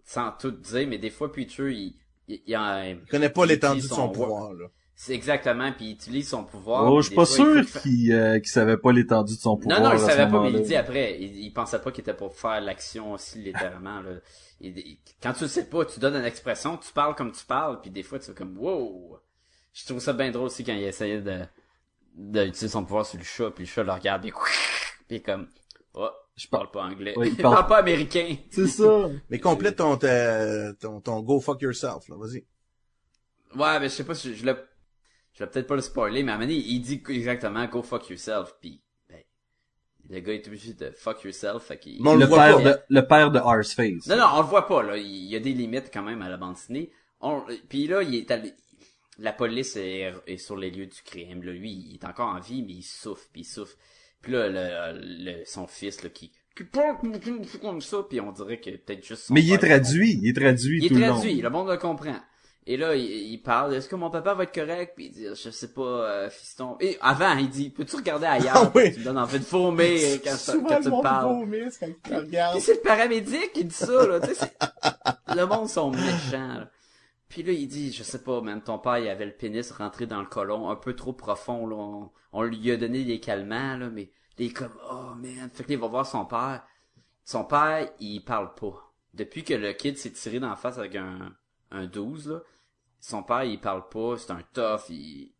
sans tout dire, mais des fois, Preacher, il, il, il, en- Il connaît pas l'étendue de son pouvoir, là. C'est exactement, puis il utilise son pouvoir. Oh, puis je suis pas fois, sûr qu'il fa- qu'il euh, qu'il savait pas l'étendue de son pouvoir. Non, non, il savait pas, mais il dit après. Il, il pensait pas qu'il était pour faire l'action aussi littéralement. Là. Il- il- quand tu le sais pas, tu donnes une expression, tu parles comme tu parles, puis des fois tu fais comme wow. Je trouve ça bien drôle aussi quand il essayait de d'utiliser son pouvoir sur le chat, puis le chat le regarde, puis, puis comme oh, je parle pas anglais, Ouais, il il parle- parle pas américain. C'est ça. Mais complète ton, ton, ton go fuck yourself, là. Vas-y. Ouais, mais je sais pas si je, l'ai je vais peut-être pas le spoiler, mais à un moment donné, il dit exactement go fuck yourself, puis ben, le gars est obligé de fuck yourself, fait qu'il... Mais on le le, voit père pas. de, le père de Arseface. Non, non, on le voit pas, là. Il y a des limites quand même à la bande dessinée. On... Puis là, il est allé- la police est, est sur les lieux du crime. Là. Lui, il est encore en vie, mais il souffre, puis il souffre. Puis là, le, le- son fils, là, qui, qui comme ça, puis on dirait que peut-être juste son Mais il est traduit, il est traduit Il est traduit, le monde le comprend. Et là, il, il parle, est-ce que mon papa va être correct? Puis il dit, je sais pas, euh, fiston. Et avant, il dit, peux-tu regarder ailleurs? Ah oui. Tu me donnes envie de vomir quand, quand tu parles? vomisse quand tu regardes. Et c'est le paramédic qui dit ça, là. Tu sais, c'est- le monde sont méchants, là. Puis là, il dit, je sais pas, man, ton père, il avait le pénis rentré dans le colon, un peu trop profond, là. On, on lui a donné des calmants, là, mais il est comme, oh, man. Fait que là, il va voir son père. Son père, il parle pas. Depuis que le kid s'est tiré dans la face avec un, un 12, là, son père, il parle pas, c'est un tough, il,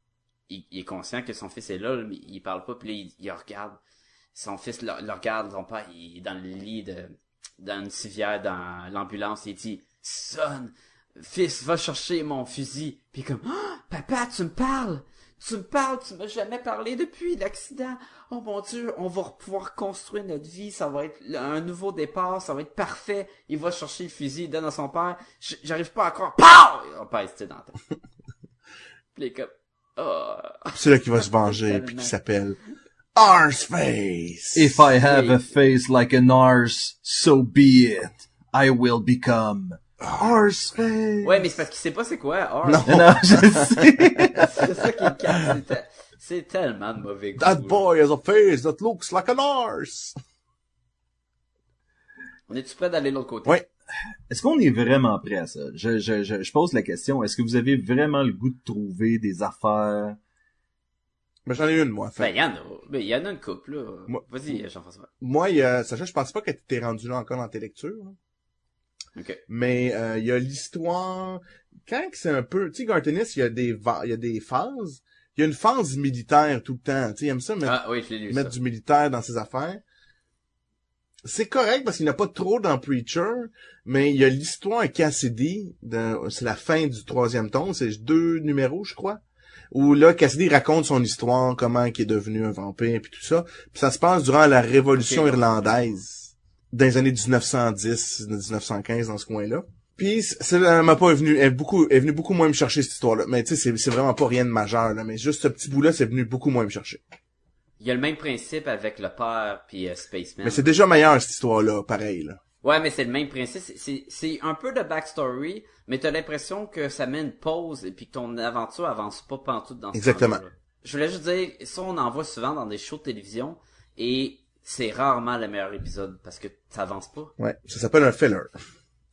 il, il est conscient que son fils est là, mais il parle pas, puis là, il, il regarde. Son fils le, le regarde, son père, il est dans le lit de, dans une civière, dans l'ambulance, il dit, son, fils, va chercher mon fusil. Puis comme, Ah, papa, tu me parles, tu me parles, tu m'as jamais parlé depuis l'accident. Oh mon dieu, on va pouvoir construire notre vie, ça va être un nouveau départ, ça va être parfait. Il va chercher le fusil, il donne à son père. J'arrive pas à croire. POW! Son père, c'était dans la tête. Puis il est comme, oh. C'est là qu'il va se venger, puis qui s'appelle Arseface. If I have a face like an arse, so be it. I will become Arseface. Ouais, mais c'est parce qu'il sait pas c'est quoi, or. Non. Non, je sais. C'est ça qui est calme, c'est te- C'est tellement de mauvais goût. That boy has a face that looks like an arse. On est-tu prêt d'aller de l'autre côté? Ouais. Est-ce qu'on est vraiment prêt à ça? Je, je, je, je pose la question, est-ce que vous avez vraiment le goût de trouver des affaires? Mais j'en ai une, moi. Ben, Fait. il y en a. Ben, il y en a une couple, là. Moi- Vas-y, Jean-François. Moi, il y a, Sacha, je pense pas que t'es rendu là encore dans tes lectures. là. Ok. Mais euh, il y a l'histoire. Quand que c'est un peu, tu sais, Gartenis, il y a des, il y a des phases. Il y a une phase militaire tout le temps. Tu sais, il aime ça mettre, Ah, oui, lu, mettre ça. du militaire dans ses affaires. C'est correct parce qu'il n'y en a pas trop dans Preacher, mais il y a l'histoire à Cassidy, c'est la fin du troisième tome, c'est deux numéros, je crois, où là, Cassidy raconte son histoire, comment il est devenu un vampire, puis tout ça. Puis ça se passe durant la Révolution irlandaise, dans les années 1910, 1915, dans ce coin-là. Puis ça m'a pas venu, est beaucoup, est venu beaucoup moins me chercher cette histoire-là. Mais tu sais, c'est- vraiment pas rien de majeur, là. Mais juste ce petit bout-là, c'est venu beaucoup moins me chercher. Il y a le même principe avec le père puis euh, Spaceman. Mais c'est déjà meilleur, cette histoire-là, pareil, là. Ouais, mais c'est le même principe. C'est- un peu de backstory, mais t'as l'impression que ça met une pause et puis que ton aventure avance pas pantoute dans ce Exactement. Je voulais juste dire, ça on en voit souvent dans des shows de télévision et c'est rarement le meilleur épisode parce que ça avance pas. Ouais. Ça s'appelle un filler.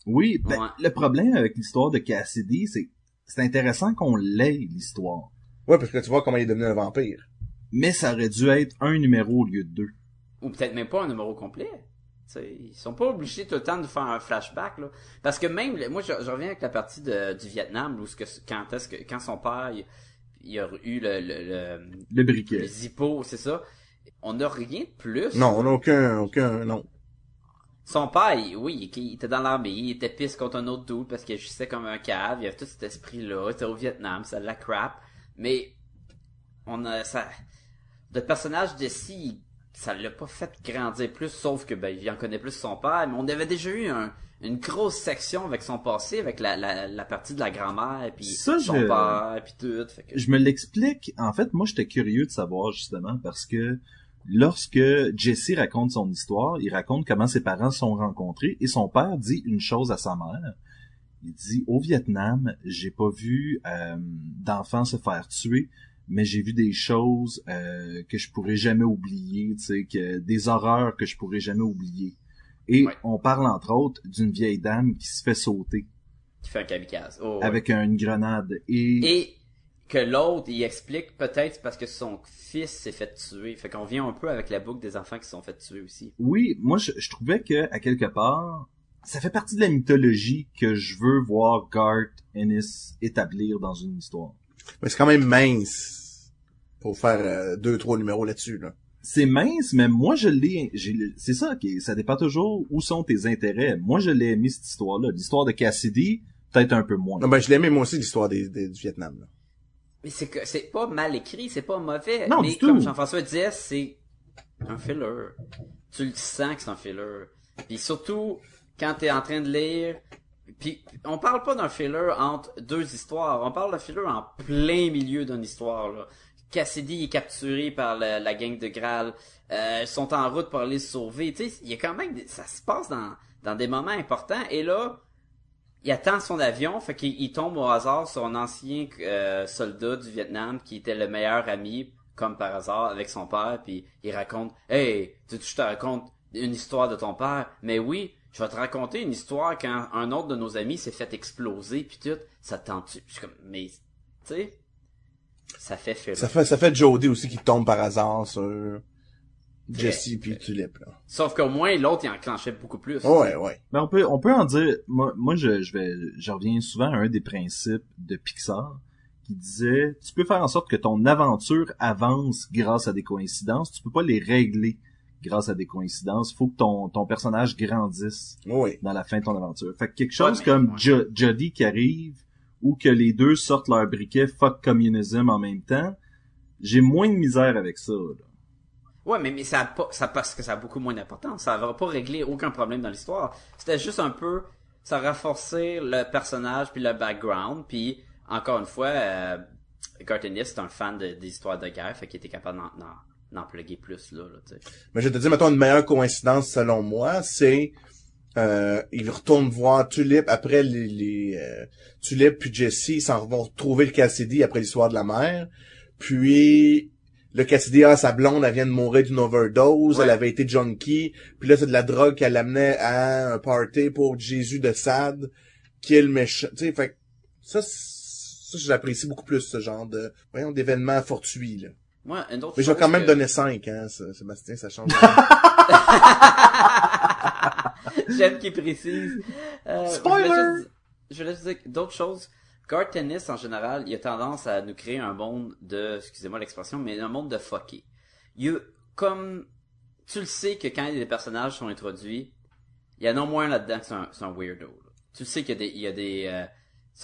Oui, ben, Ouais. le problème avec l'histoire de Cassidy, c'est c'est intéressant qu'on l'ait, l'histoire. Ouais, parce que tu vois comment il est devenu un vampire. Mais ça aurait dû être un numéro au lieu de deux. Ou peut-être même pas un numéro complet. T'sais, ils sont pas obligés tout le temps de faire un flashback là. Parce que même moi je, je reviens avec la partie de, du Vietnam où ce que quand est-ce que quand son père il, il a eu le, le, le, Le briquet. le zippo, c'est ça. On n'a rien de plus. Non, on n'a aucun, aucun, non. Son père, il- oui, il, était dans l'armée, il était pisse contre un autre dude parce qu'il agissait comme un cave, il avait tout cet esprit-là, il était au Vietnam, c'est de la crap. Mais, on a, ça, le personnage de si, ça l'a pas fait grandir plus, sauf que, ben, il en connaît plus son père, mais on avait déjà eu un, une grosse section avec son passé, avec la, la, la partie de la grand-mère, puis Ça, son je- père, puis tout, fait que... Je me l'explique. En fait, moi, j'étais curieux de savoir justement parce que lorsque Jesse raconte son histoire, il raconte comment ses parents se sont rencontrés et son père dit une chose à sa mère. Il dit au Vietnam, j'ai pas vu euh, d'enfants se faire tuer, mais j'ai vu des choses euh, que je pourrais jamais oublier, tu sais, que des horreurs que je pourrais jamais oublier. Et Ouais. on parle entre autres d'une vieille dame qui se fait sauter qui fait un kamikaze. Oh, ouais. avec une grenade et, Et que l'autre, il explique peut-être parce que son fils s'est fait tuer. Fait qu'on vient un peu avec la boucle des enfants qui se sont fait tuer aussi. Oui, moi je, je trouvais que à quelque part, ça fait partie de la mythologie que je veux voir Garth Ennis établir dans une histoire. Mais c'est quand même mince pour faire euh, deux, trois numéros là-dessus, là. C'est mince, mais moi je l'ai, c'est ça qui, ça dépend toujours où sont tes intérêts. Moi je l'ai aimé cette histoire-là, l'histoire de Cassidy, peut-être un peu moins. Non, ben, je l'aimais moi aussi, l'histoire des, des- du Vietnam, là. Mais c'est que c'est pas mal écrit, c'est pas mauvais. Non, mais du comme Jean-François disait, c'est un filler. Tu le sens que c'est un filler. Puis surtout, quand t'es en train de lire, puis on parle pas d'un filler entre deux histoires, on parle d'un filler en plein milieu d'une histoire, là. Cassidy est capturé par la, la gang de Graal. Euh, ils sont en route pour aller se sauver. Tu sais, il y a quand même, des- ça se passe dans, dans des moments importants. Et là, il attend son avion, fait qu'il il tombe au hasard sur un ancien euh, soldat du Vietnam qui était le meilleur ami, comme par hasard, avec son père, puis il raconte « Hey, tu je te raconte une histoire de ton père? Mais oui, je vais te raconter une histoire quand un autre de nos amis s'est fait exploser, puis tout, ça te tente-tu? » comme « Mais, tu sais, ça fait film. Ça fait, ça fait Jodie aussi qui tombe par hasard sur Jesse puis Tulip, là. Sauf qu'au moins, l'autre, il enclenchait beaucoup plus. Ouais, ouais. Mais on peut, on peut en dire, moi, moi je, je vais, je reviens souvent à un des principes de Pixar qui disait, tu peux faire en sorte que ton aventure avance grâce à des coïncidences, tu peux pas les régler grâce à des coïncidences, faut que ton, ton personnage grandisse Oui. dans la fin de ton aventure. Fait que quelque chose comme ouais. Jo- Jody qui arrive, ou que les deux sortent leur briquet fuck communism en même temps, j'ai moins de misère avec ça, là. Ouais, mais, mais ça a pas, ça parce que ça a beaucoup moins d'importance. Ça va pas régler aucun problème dans l'histoire. C'était juste un peu, ça renforçait le personnage puis le background puis encore une fois, euh, Garth Ennis c'est un fan de- des histoires de guerre, fait qu'il était capable d'en, plugger plus là, là. Mais je te dire, mettons, une meilleure coïncidence selon moi, c'est euh, il retourne voir Tulip après les, les euh, Tulip puis Jesse ils vont retrouver le Cassidy après l'histoire de la mère. Puis le Cassidy ah sa blonde elle vient de mourir d'une overdose, Ouais. elle avait été junkie, puis là c'est de la drogue qu'elle amenait à un party pour Jésus de Sade qui est le méchant. Tu sais, fait que ça c'est- ça j'apprécie beaucoup plus ce genre de voyons d'événements fortuits là. Une autre Mais je vais quand même que- donner 5 hein, ça- Sébastien, ça change. J'aime qu'il précise. Euh, Spoiler! Je voulais juste, je voulais juste dire d'autres choses. Guard Tennis, en général, il a tendance à nous créer un monde de, excusez-moi l'expression, mais un monde de fucké. Comme, tu le sais que quand les personnages sont introduits, il y a au moins là-dedans c'est un, weirdo. Tu le sais qu'il y a des, euh,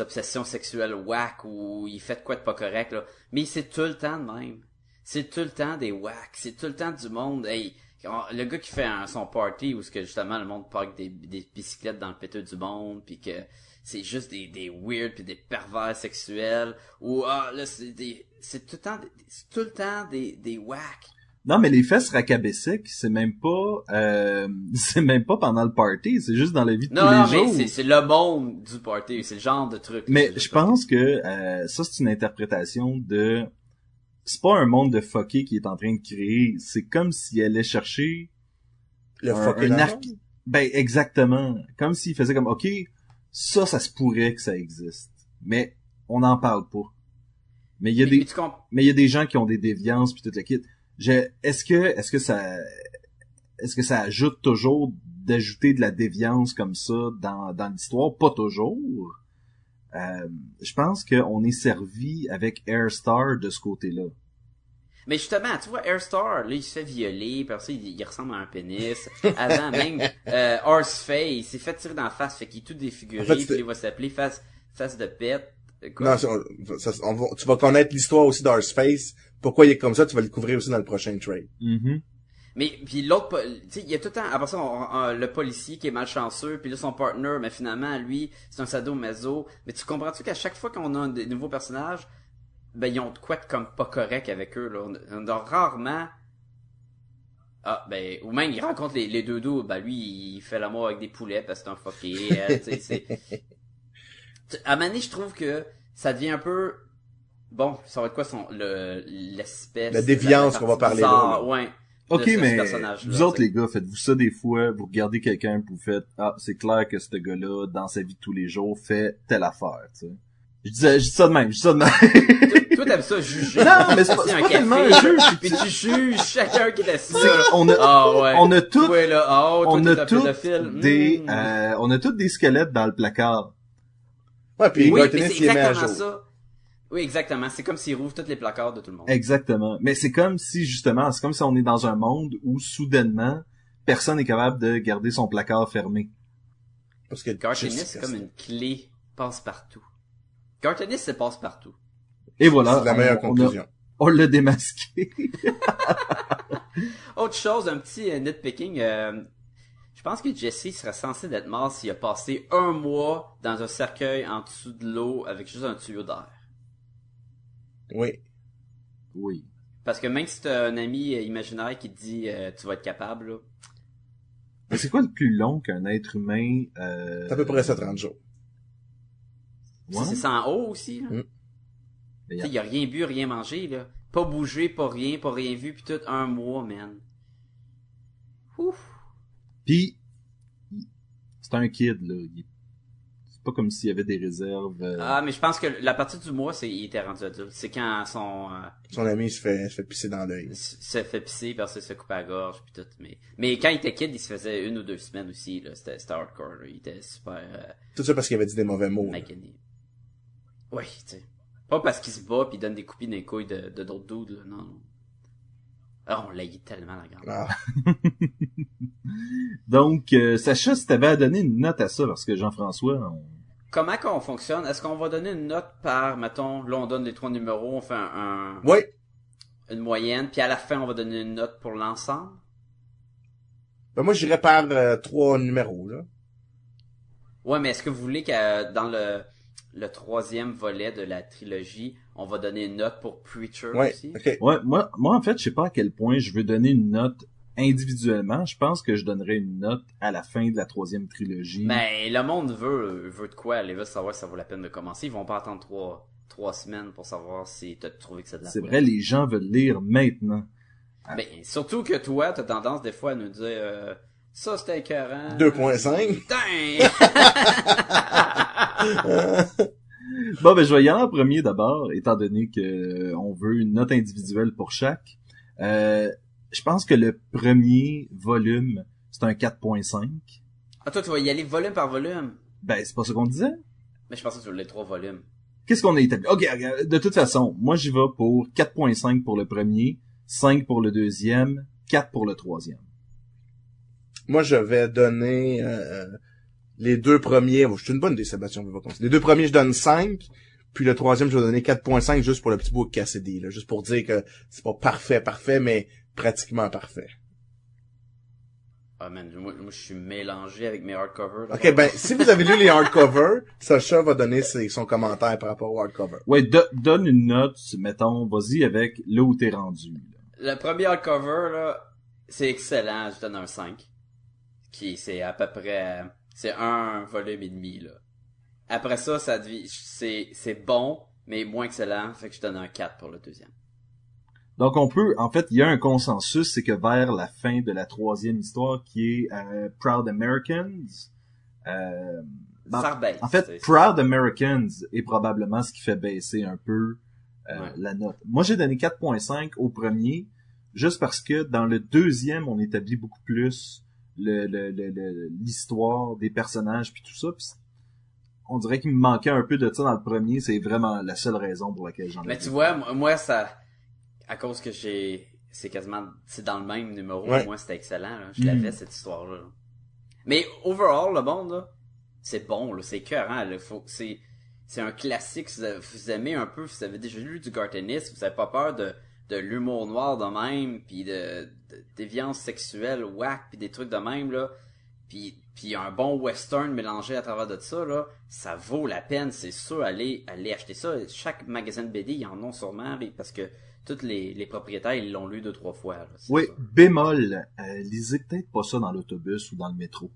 obsessions sexuelles whack ou il fait quoi de pas correct, là. Mais c'est tout le temps de même. C'est tout le temps des whack. C'est tout le temps du monde, hey, le gars qui fait son party où ce que justement le monde parque des, des bicyclettes dans le péteux du monde puis que c'est juste des, des weird puis des pervers sexuels ou ah là c'est des c'est tout le temps des, c'est tout le temps des des whack. Non, mais les fesses racabessiques, c'est même pas, euh, c'est même pas pendant le party, c'est juste dans la vie de non tous non les mais jours. c'est c'est le monde du party c'est le genre de truc Mais je pense que euh, ça c'est une interprétation de c'est pas un monde de fucké qui est en train de créer, c'est comme s'il allait chercher Le un, fucking un arc- ben exactement, comme s'il faisait comme OK, ça ça se pourrait que ça existe, mais on n'en parle pas. Mais il y a mais- des mais il y a des gens qui ont des déviances puis tout le kit. Est-ce que est-ce que ça est-ce que ça ajoute toujours d'ajouter de la déviance comme ça dans, dans l'histoire? Pas toujours. Euh, je pense qu'on est servi avec Airstar de ce côté-là. Mais justement, tu vois, Airstar, là, il se fait violer, puis après ça, il, ressemble à un pénis. Avant même, euh, Horseface, il s'est fait tirer dans la face, fait qu'il est tout défiguré, En fait, puis il va s'appeler face, face de pète. Euh, quoi? Non, ça- ça- on va- tu vas connaître l'histoire aussi d'Arspace. Pourquoi il est comme ça, tu vas le couvrir aussi dans le prochain trade. Mhm. Mais puis l'autre, tu sais, il y a tout le temps. Après ça, on- on- le policier qui est malchanceux, puis là son partner, mais finalement lui, c'est un sadomaso. Mais tu comprends-tu qu'à chaque fois qu'on a un des nouveaux personnages, ben ils ont de quoi de comme pas correct avec eux là. On, on a rarement. Ah ben ou même il rencontre les, les deux dos, ben lui il fait l'amour avec des poulets parce que c'est un fucké. elle, tu sais, c'est- Tu- À donné, je trouve que ça devient un peu bon. Ça va être quoi son le l'espèce La déviance qu'on va parler là, bizarre, là. Ouais. Ok, de ce mais vous autres les gars, faites-vous ça des fois, vous regardez quelqu'un vous faites ah c'est clair que ce gars-là dans sa vie de tous les jours fait telle affaire, tu sais. Je dis ça de même, je dis ça de même. Toi, t'aimes ça juger. Non, mais c'est pas- un pas tellement un juge, Puis tu juges chacun qui est assis on a Ah ouais. on a tout Toi, là, oh, toi, on a tous des Hmm. euh, on a tous des squelettes dans le placard. Ouais, puis Oui, Gartenis, il les met à exactement jour. ça. Oui, exactement. C'est comme s'il rouvre tous les placards de tout le monde. Exactement. Mais c'est comme si justement, c'est comme si on est dans un monde où soudainement personne n'est capable de garder son placard fermé. Parce que Gartenis, c'est comme une clé passe-partout. Gartenis, c'est passe-partout. Et voilà. C'est la meilleure on- on a- conclusion. On l'a démasqué. Autre chose, un petit euh, nitpicking. euh, je pense que Jesse serait censé d'être mort s'il a passé un mois dans un cercueil en dessous de l'eau avec juste un tuyau d'air. Oui. Oui. Parce que même si t'as un ami euh, imaginaire qui te dit euh, tu vas être capable, là, Mais c'est quoi le plus long qu'un être humain... Euh... C'est à peu près ça, 30 jours. si Ouais. c'est sans eau aussi, là. Mm. Il a rien bu, rien mangé, là. Pas bougé, pas rien, pas rien vu, puis tout un mois, man. Ouf. Puis, c'est un kid, là. C'est pas comme s'il y avait des réserves. euh, Ah, mais je pense que la partie du mois, c'est il était rendu adulte. C'est quand son euh, Son ami se fait, se fait pisser dans l'œil. se fait pisser parce qu'il se coupe à la gorge puis tout. Mais mais quand il était kid, il se faisait une ou deux semaines aussi. là. C'était hardcore. là. Il était super euh, Tout ça parce qu'il avait dit des mauvais mots. Oui, tu sais. Pas parce qu'il se bat puis il donne des coupines dans les couilles de de d'autres dudes. Là. Non. non. Ah, on l'haït tellement la grande. Ah, Donc, euh, Sacha, si t'avais à donner une note à ça, parce que Jean-François, on- Comment qu'on fonctionne? Est-ce qu'on va donner une note par, mettons, là on donne les trois numéros, on fait un, un- Oui, une moyenne, puis à la fin on va donner une note pour l'ensemble? Ben moi j'irais par euh, trois numéros là. Ouais, mais est-ce que vous voulez que euh, dans le, le troisième volet de la trilogie, on va donner une note pour Preacher Ouais, aussi? Ouais, moi, moi, en fait, je sais pas à quel point je veux donner une note individuellement. Je pense que je donnerais une note à la fin de la troisième trilogie. Mais le monde veut, veut de quoi? Il veut savoir si ça vaut la peine de commencer. Ils vont pas attendre trois, trois semaines pour savoir si t'as trouvé que c'est de la C'est vrai, les gens veulent lire maintenant. Mais surtout que toi, t'as tendance des fois à nous dire, euh, ça c'était écœurant. 2.5. Putain! Bon, ben, je vais y aller en premier d'abord, étant donné que euh, on veut une note individuelle pour chaque. Euh, je pense que le premier volume, c'est un 4.5. ah, toi, tu vas y aller volume par volume? Ben, c'est pas ce qu'on disait. Mais je pensais que tu voulais les trois volumes. Qu'est-ce qu'on a établi? Ok, de toute façon, moi j'y vais pour 4.5 pour le premier, 5 pour le deuxième, 4 pour le troisième. Moi je vais donner euh, les deux premiers. Je suis une bonne idée, Sébastien, on va pas Les deux premiers je donne 5. Puis le troisième, je vais donner 4.5 juste pour le petit bout Cassidy, là, juste pour dire que c'est pas parfait, parfait, mais pratiquement parfait. Ah, man, moi, moi je suis mélangé avec mes hardcovers. là. Ok, ben, si vous avez lu les hardcovers, Sacha va donner ses- son commentaire par rapport aux hardcovers. Ouais, do- donne une note, mettons, vas-y avec là où t'es rendu. là. Le premier hardcover, là, c'est excellent, je donne un 5. Qui, c'est à peu près, c'est un volume et demi, là. Après ça, ça devient, c'est, c'est bon, mais moins excellent, fait que je donne un 4 pour le deuxième. Donc on peut, en fait, il y a un consensus, c'est que vers la fin de la troisième histoire, qui est euh, Proud Americans, euh, ben, ça rebaisse. en fait, Proud Americans est probablement ce qui fait baisser un peu euh, Ouais. la note. Moi, j'ai donné 4.5 au premier, juste parce que dans le deuxième, on établit beaucoup plus le- le- le- le- l'histoire des personnages puis tout ça. puis on dirait qu'il me manquait un peu de ça dans le premier. C'est vraiment la seule raison pour laquelle j'en ai. Mais tu vois, moi, moi, ça, à cause que j'ai, c'est quasiment, c'est dans le même numéro, Ouais. moi, c'était excellent, là. Je Mhm. l'avais, cette histoire-là. là. Mais, overall, le monde, là, c'est bon, là, c'est écœurant, là. Faut, c'est, c'est un classique, si vous, avez- vous aimez un peu, vous avez déjà lu du Gartenis, vous avez pas peur de, de l'humour noir de même, puis de, de déviance sexuelle, whack, puis des trucs de même, là. Puis, puis un bon western mélangé à travers de ça, là, ça vaut la peine, c'est sûr, allez, allez acheter ça. Chaque magasin de BD, ils en ont sûrement, parce que tous les, les propriétaires, ils l'ont lu deux, trois fois. là, Oui, bémol, euh, lisez peut-être pas ça dans l'autobus ou dans le métro.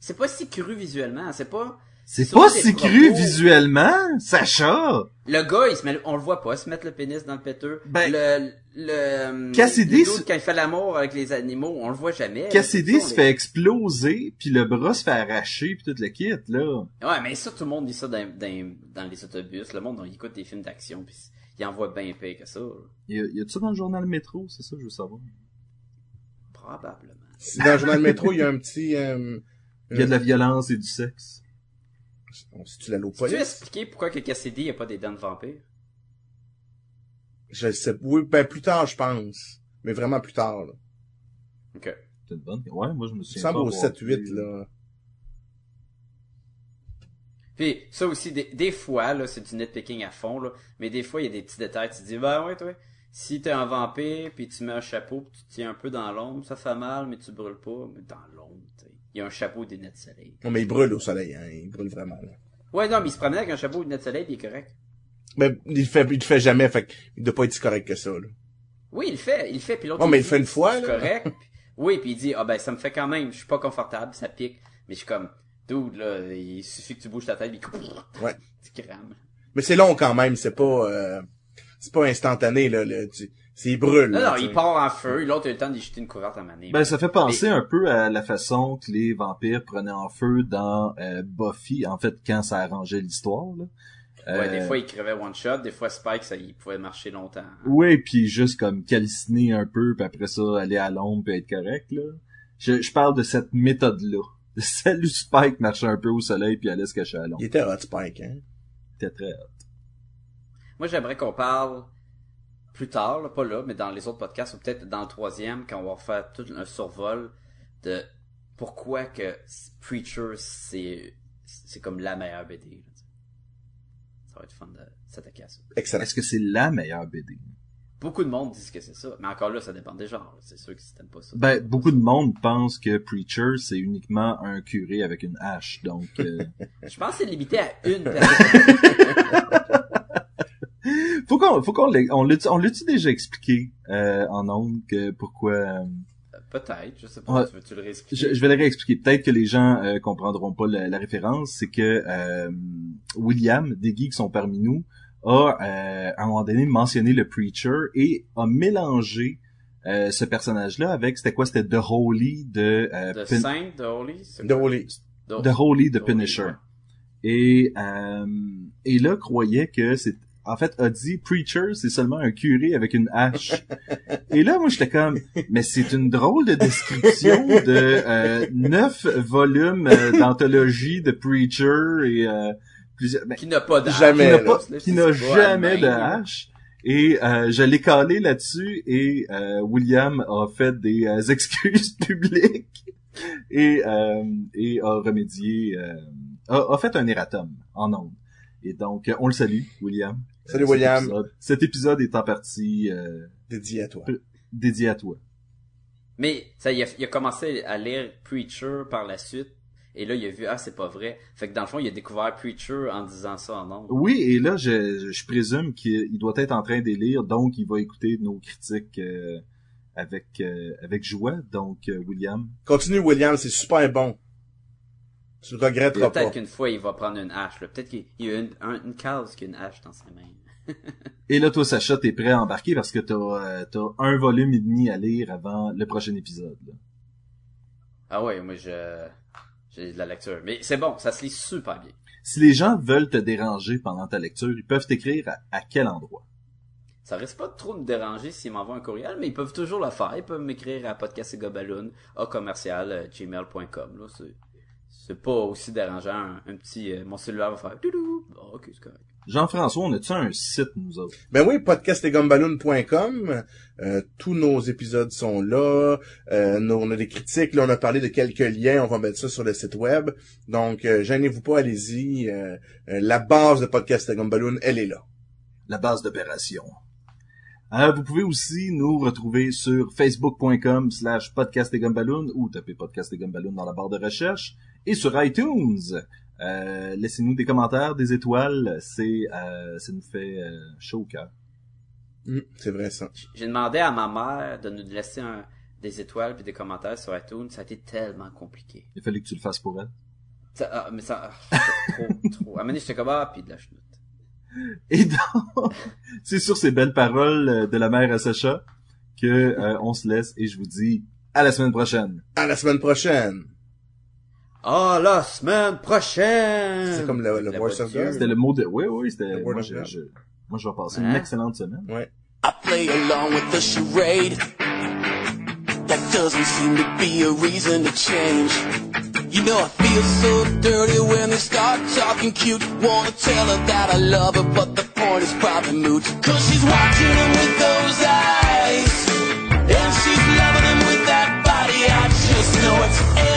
C'est pas si cru visuellement, c'est pas... C'est pas si propos. cru visuellement, Sacha! Le gars, il se met, on le voit pas, se met le pénis dans le péteux. Ben, le, le, Cassidy le se- quand il fait l'amour avec les animaux, on le voit jamais. Cassidy Ça, se fait exploser, puis le bras se fait arracher, puis tout le kit, là. Ouais, mais ça, tout le monde dit ça dans, dans, dans les autobus. Le monde, on écoute des films d'action, puis il en voit bien pire que ça. là. Y a, y a-tu ça dans le journal Métro? C'est ça, je veux savoir. Probablement. Si dans le journal métro, il y a un petit, euh, Il y a de la violence et du sexe. Si tu la loues Tu pas, veux expliquer pourquoi que Cassidy a pas des dents de vampire? je sais, oui, ben, plus tard, je pense. Mais vraiment plus tard, là. Ok. C'est une bonne. Ouais, moi je me Il souviens. semble pas au avoir 7-8, vu. là. Puis ça aussi, des, des fois, là, c'est du nitpicking à fond, là, mais des fois, il y a des petits détails, tu te dis, ben ouais, toi, si t'es un vampire, puis tu mets un chapeau, puis tu te tiens un peu dans l'ombre, ça fait mal, mais tu brûles pas, mais dans l'ombre, tu sais. Il y a un chapeau et des lunettes de soleil. Non, mais il brûle au soleil, hein. Il brûle vraiment, là. Ouais, non, mais il se promenait avec un chapeau et des lunettes de soleil, puis il est correct. Mais il le fait, il le fait jamais, fait qu'il doit pas être si correct que ça, là. Oui, il le fait, il le fait, puis l'autre... Ouais, mais il le fait une fois, là. correct. puis- oui, puis il dit, ah ben, ça me fait quand même, je suis pas confortable, ça pique. Mais je suis comme, dude, là, il suffit que tu bouges ta tête, puis Ouais. tu crames. Mais c'est long quand même, c'est pas, euh, c'est pas instantané, là, le, tu- c'est il brûle. Non, là, non, tu il part en feu, l'autre a eu le temps d'y jeter une couverte à maner. Ben, ça fait penser un peu à la façon que les vampires prenaient en feu dans euh, Buffy, en fait, quand ça arrangeait l'histoire. Là. Ouais, Euh, des fois, il crevait one shot, des fois, Spike, ça, il pouvait marcher longtemps. Oui, puis juste comme calciner un peu, puis après ça, aller à l'ombre puis être correct, là. Je, je parle de cette méthode-là. Où Spike marchait un peu au soleil puis allait se cacher à l'ombre. Il était hot, Spike, hein? C'était très... Moi, j'aimerais qu'on parle plus tard, là, pas là, mais dans les autres podcasts, ou peut-être dans le troisième, quand on va faire tout un survol de pourquoi que Preacher, c'est, c'est comme la meilleure BD. là. Ça va être fun de s'attaquer à ça. Excellent. Est-ce que c'est la meilleure BD? Beaucoup de monde disent que c'est ça, mais encore là, ça dépend des genres. C'est sûr que si t'aimes pas ça. Ben, beaucoup de monde pense que Preacher, c'est uniquement un curé avec une hache, donc... euh, Je pense que c'est limité à une personne. faut qu'on, faut qu'on l'ait- on l'a, on l'a-tu déjà expliqué euh, en ondes que pourquoi euh, Peut-être, je sais pas. Ouais. Tu veux-tu le réexpliquer? je, je vais le réexpliquer. Peut-être que les gens euh, comprendront pas la, la référence. C'est que euh, William, des geeks qui sont parmi nous, a euh, à un moment donné mentionné le preacher et a mélangé euh, ce personnage-là avec c'était quoi? C'était The Holy de euh, Pun- Saint, de Holy? quoi? Holy. The Holy de Holy, Punisher. ouais. Et euh, et là croyait que c'est en fait a dit preacher c'est seulement un curé avec une hache. et là moi j'étais comme mais c'est une drôle de description de euh, neuf volumes euh, d'anthologie de preacher et euh, plusieurs ben, Qui n'a pas d'âge. Jamais, qui n'a pas- là, qui n'a jamais de hache. Et euh, je l'ai calé là-dessus et euh, William a fait des euh, excuses publiques et, euh, et a remédié, euh, a, a fait un erratum en ondes. Et donc, on le salue, William. Salut, Cet William. épisode- cet épisode est en partie euh, Dédié à toi. dédié à toi. Mais ça, il a, il a commencé à lire Preacher par la suite. Et là, il a vu, ah, c'est pas vrai. Fait que dans le fond, il a découvert Preacher en disant ça en nom. Oui, et là, je, je, je présume qu'il il doit être en train d'élire, donc il va écouter nos critiques euh, avec euh, avec joie. Donc, euh, William, Continue, William, c'est super bon. Tu le regretteras pas. Peut-être qu'une fois, il va prendre une hache. là. Peut-être qu'il il y a une, un- une case qui a une hache dans sa main. Et là, toi, Sacha, t'es prêt à embarquer parce que t'as euh, t'as un volume et demi à lire avant le prochain épisode. là. Ah ouais, moi, je j'ai de la lecture. Mais c'est bon, ça se lit super bien. Si les gens veulent te déranger pendant ta lecture, ils peuvent t'écrire à, à quel endroit? Ça risque pas de trop me déranger s'ils m'envoient un courriel, mais ils peuvent toujours le faire. Ils peuvent m'écrire à podcastgobaloon, à commercial, euh, gmail.com. Là, c'est, c'est pas aussi dérangeant. Un, un petit, euh, mon cellulaire va faire doudou. Ah, ok, c'est correct. Jean-François, on a-tu un site, nous autres? Ben oui, podcastetgumballoon.com. Euh, tous nos épisodes sont là. Euh, nous, on a des critiques. Là, on a parlé de quelques liens. On va mettre ça sur le site web. Donc, euh, gênez-vous pas, allez-y. Euh, euh, la base de Podcast Gumballoon, elle est là. la base d'opération. Euh, vous pouvez aussi nous retrouver sur facebook.com slash podcast et gumballoon ou taper podcast et gumballoon dans la barre de recherche et sur iTunes. Euh, laissez-nous des commentaires, des étoiles, c'est euh, ça nous fait euh, chaud au cœur. Hum, c'est vrai ça. J'ai demandé à ma mère de nous laisser un, des étoiles puis des commentaires sur iTunes. Ça a été tellement compliqué. Il fallait que tu le fasses pour elle. Ça, ah, mais ça, ah, trop, trop. À un moment j'étais comme, ah, puis de la chenoute. Et donc, c'est sur ces belles paroles euh, de la mère à Sacha que euh, on se laisse et je vous dis à la semaine prochaine. À la semaine prochaine. Ah, la semaine prochaine! C'est comme le- le La voice of voiture. God. C'était le mot de oui oui, c'était moi je, je- moi je vais passer Hein? une excellente semaine. Ouais. I play along with the charade. That doesn't seem to be a reason to change. You know I feel so dirty when they start talking cute. Wanna tell her that I love her, but the point is probably moot. Cause she's watching him with those eyes. And she's loving him with that body. I just know it's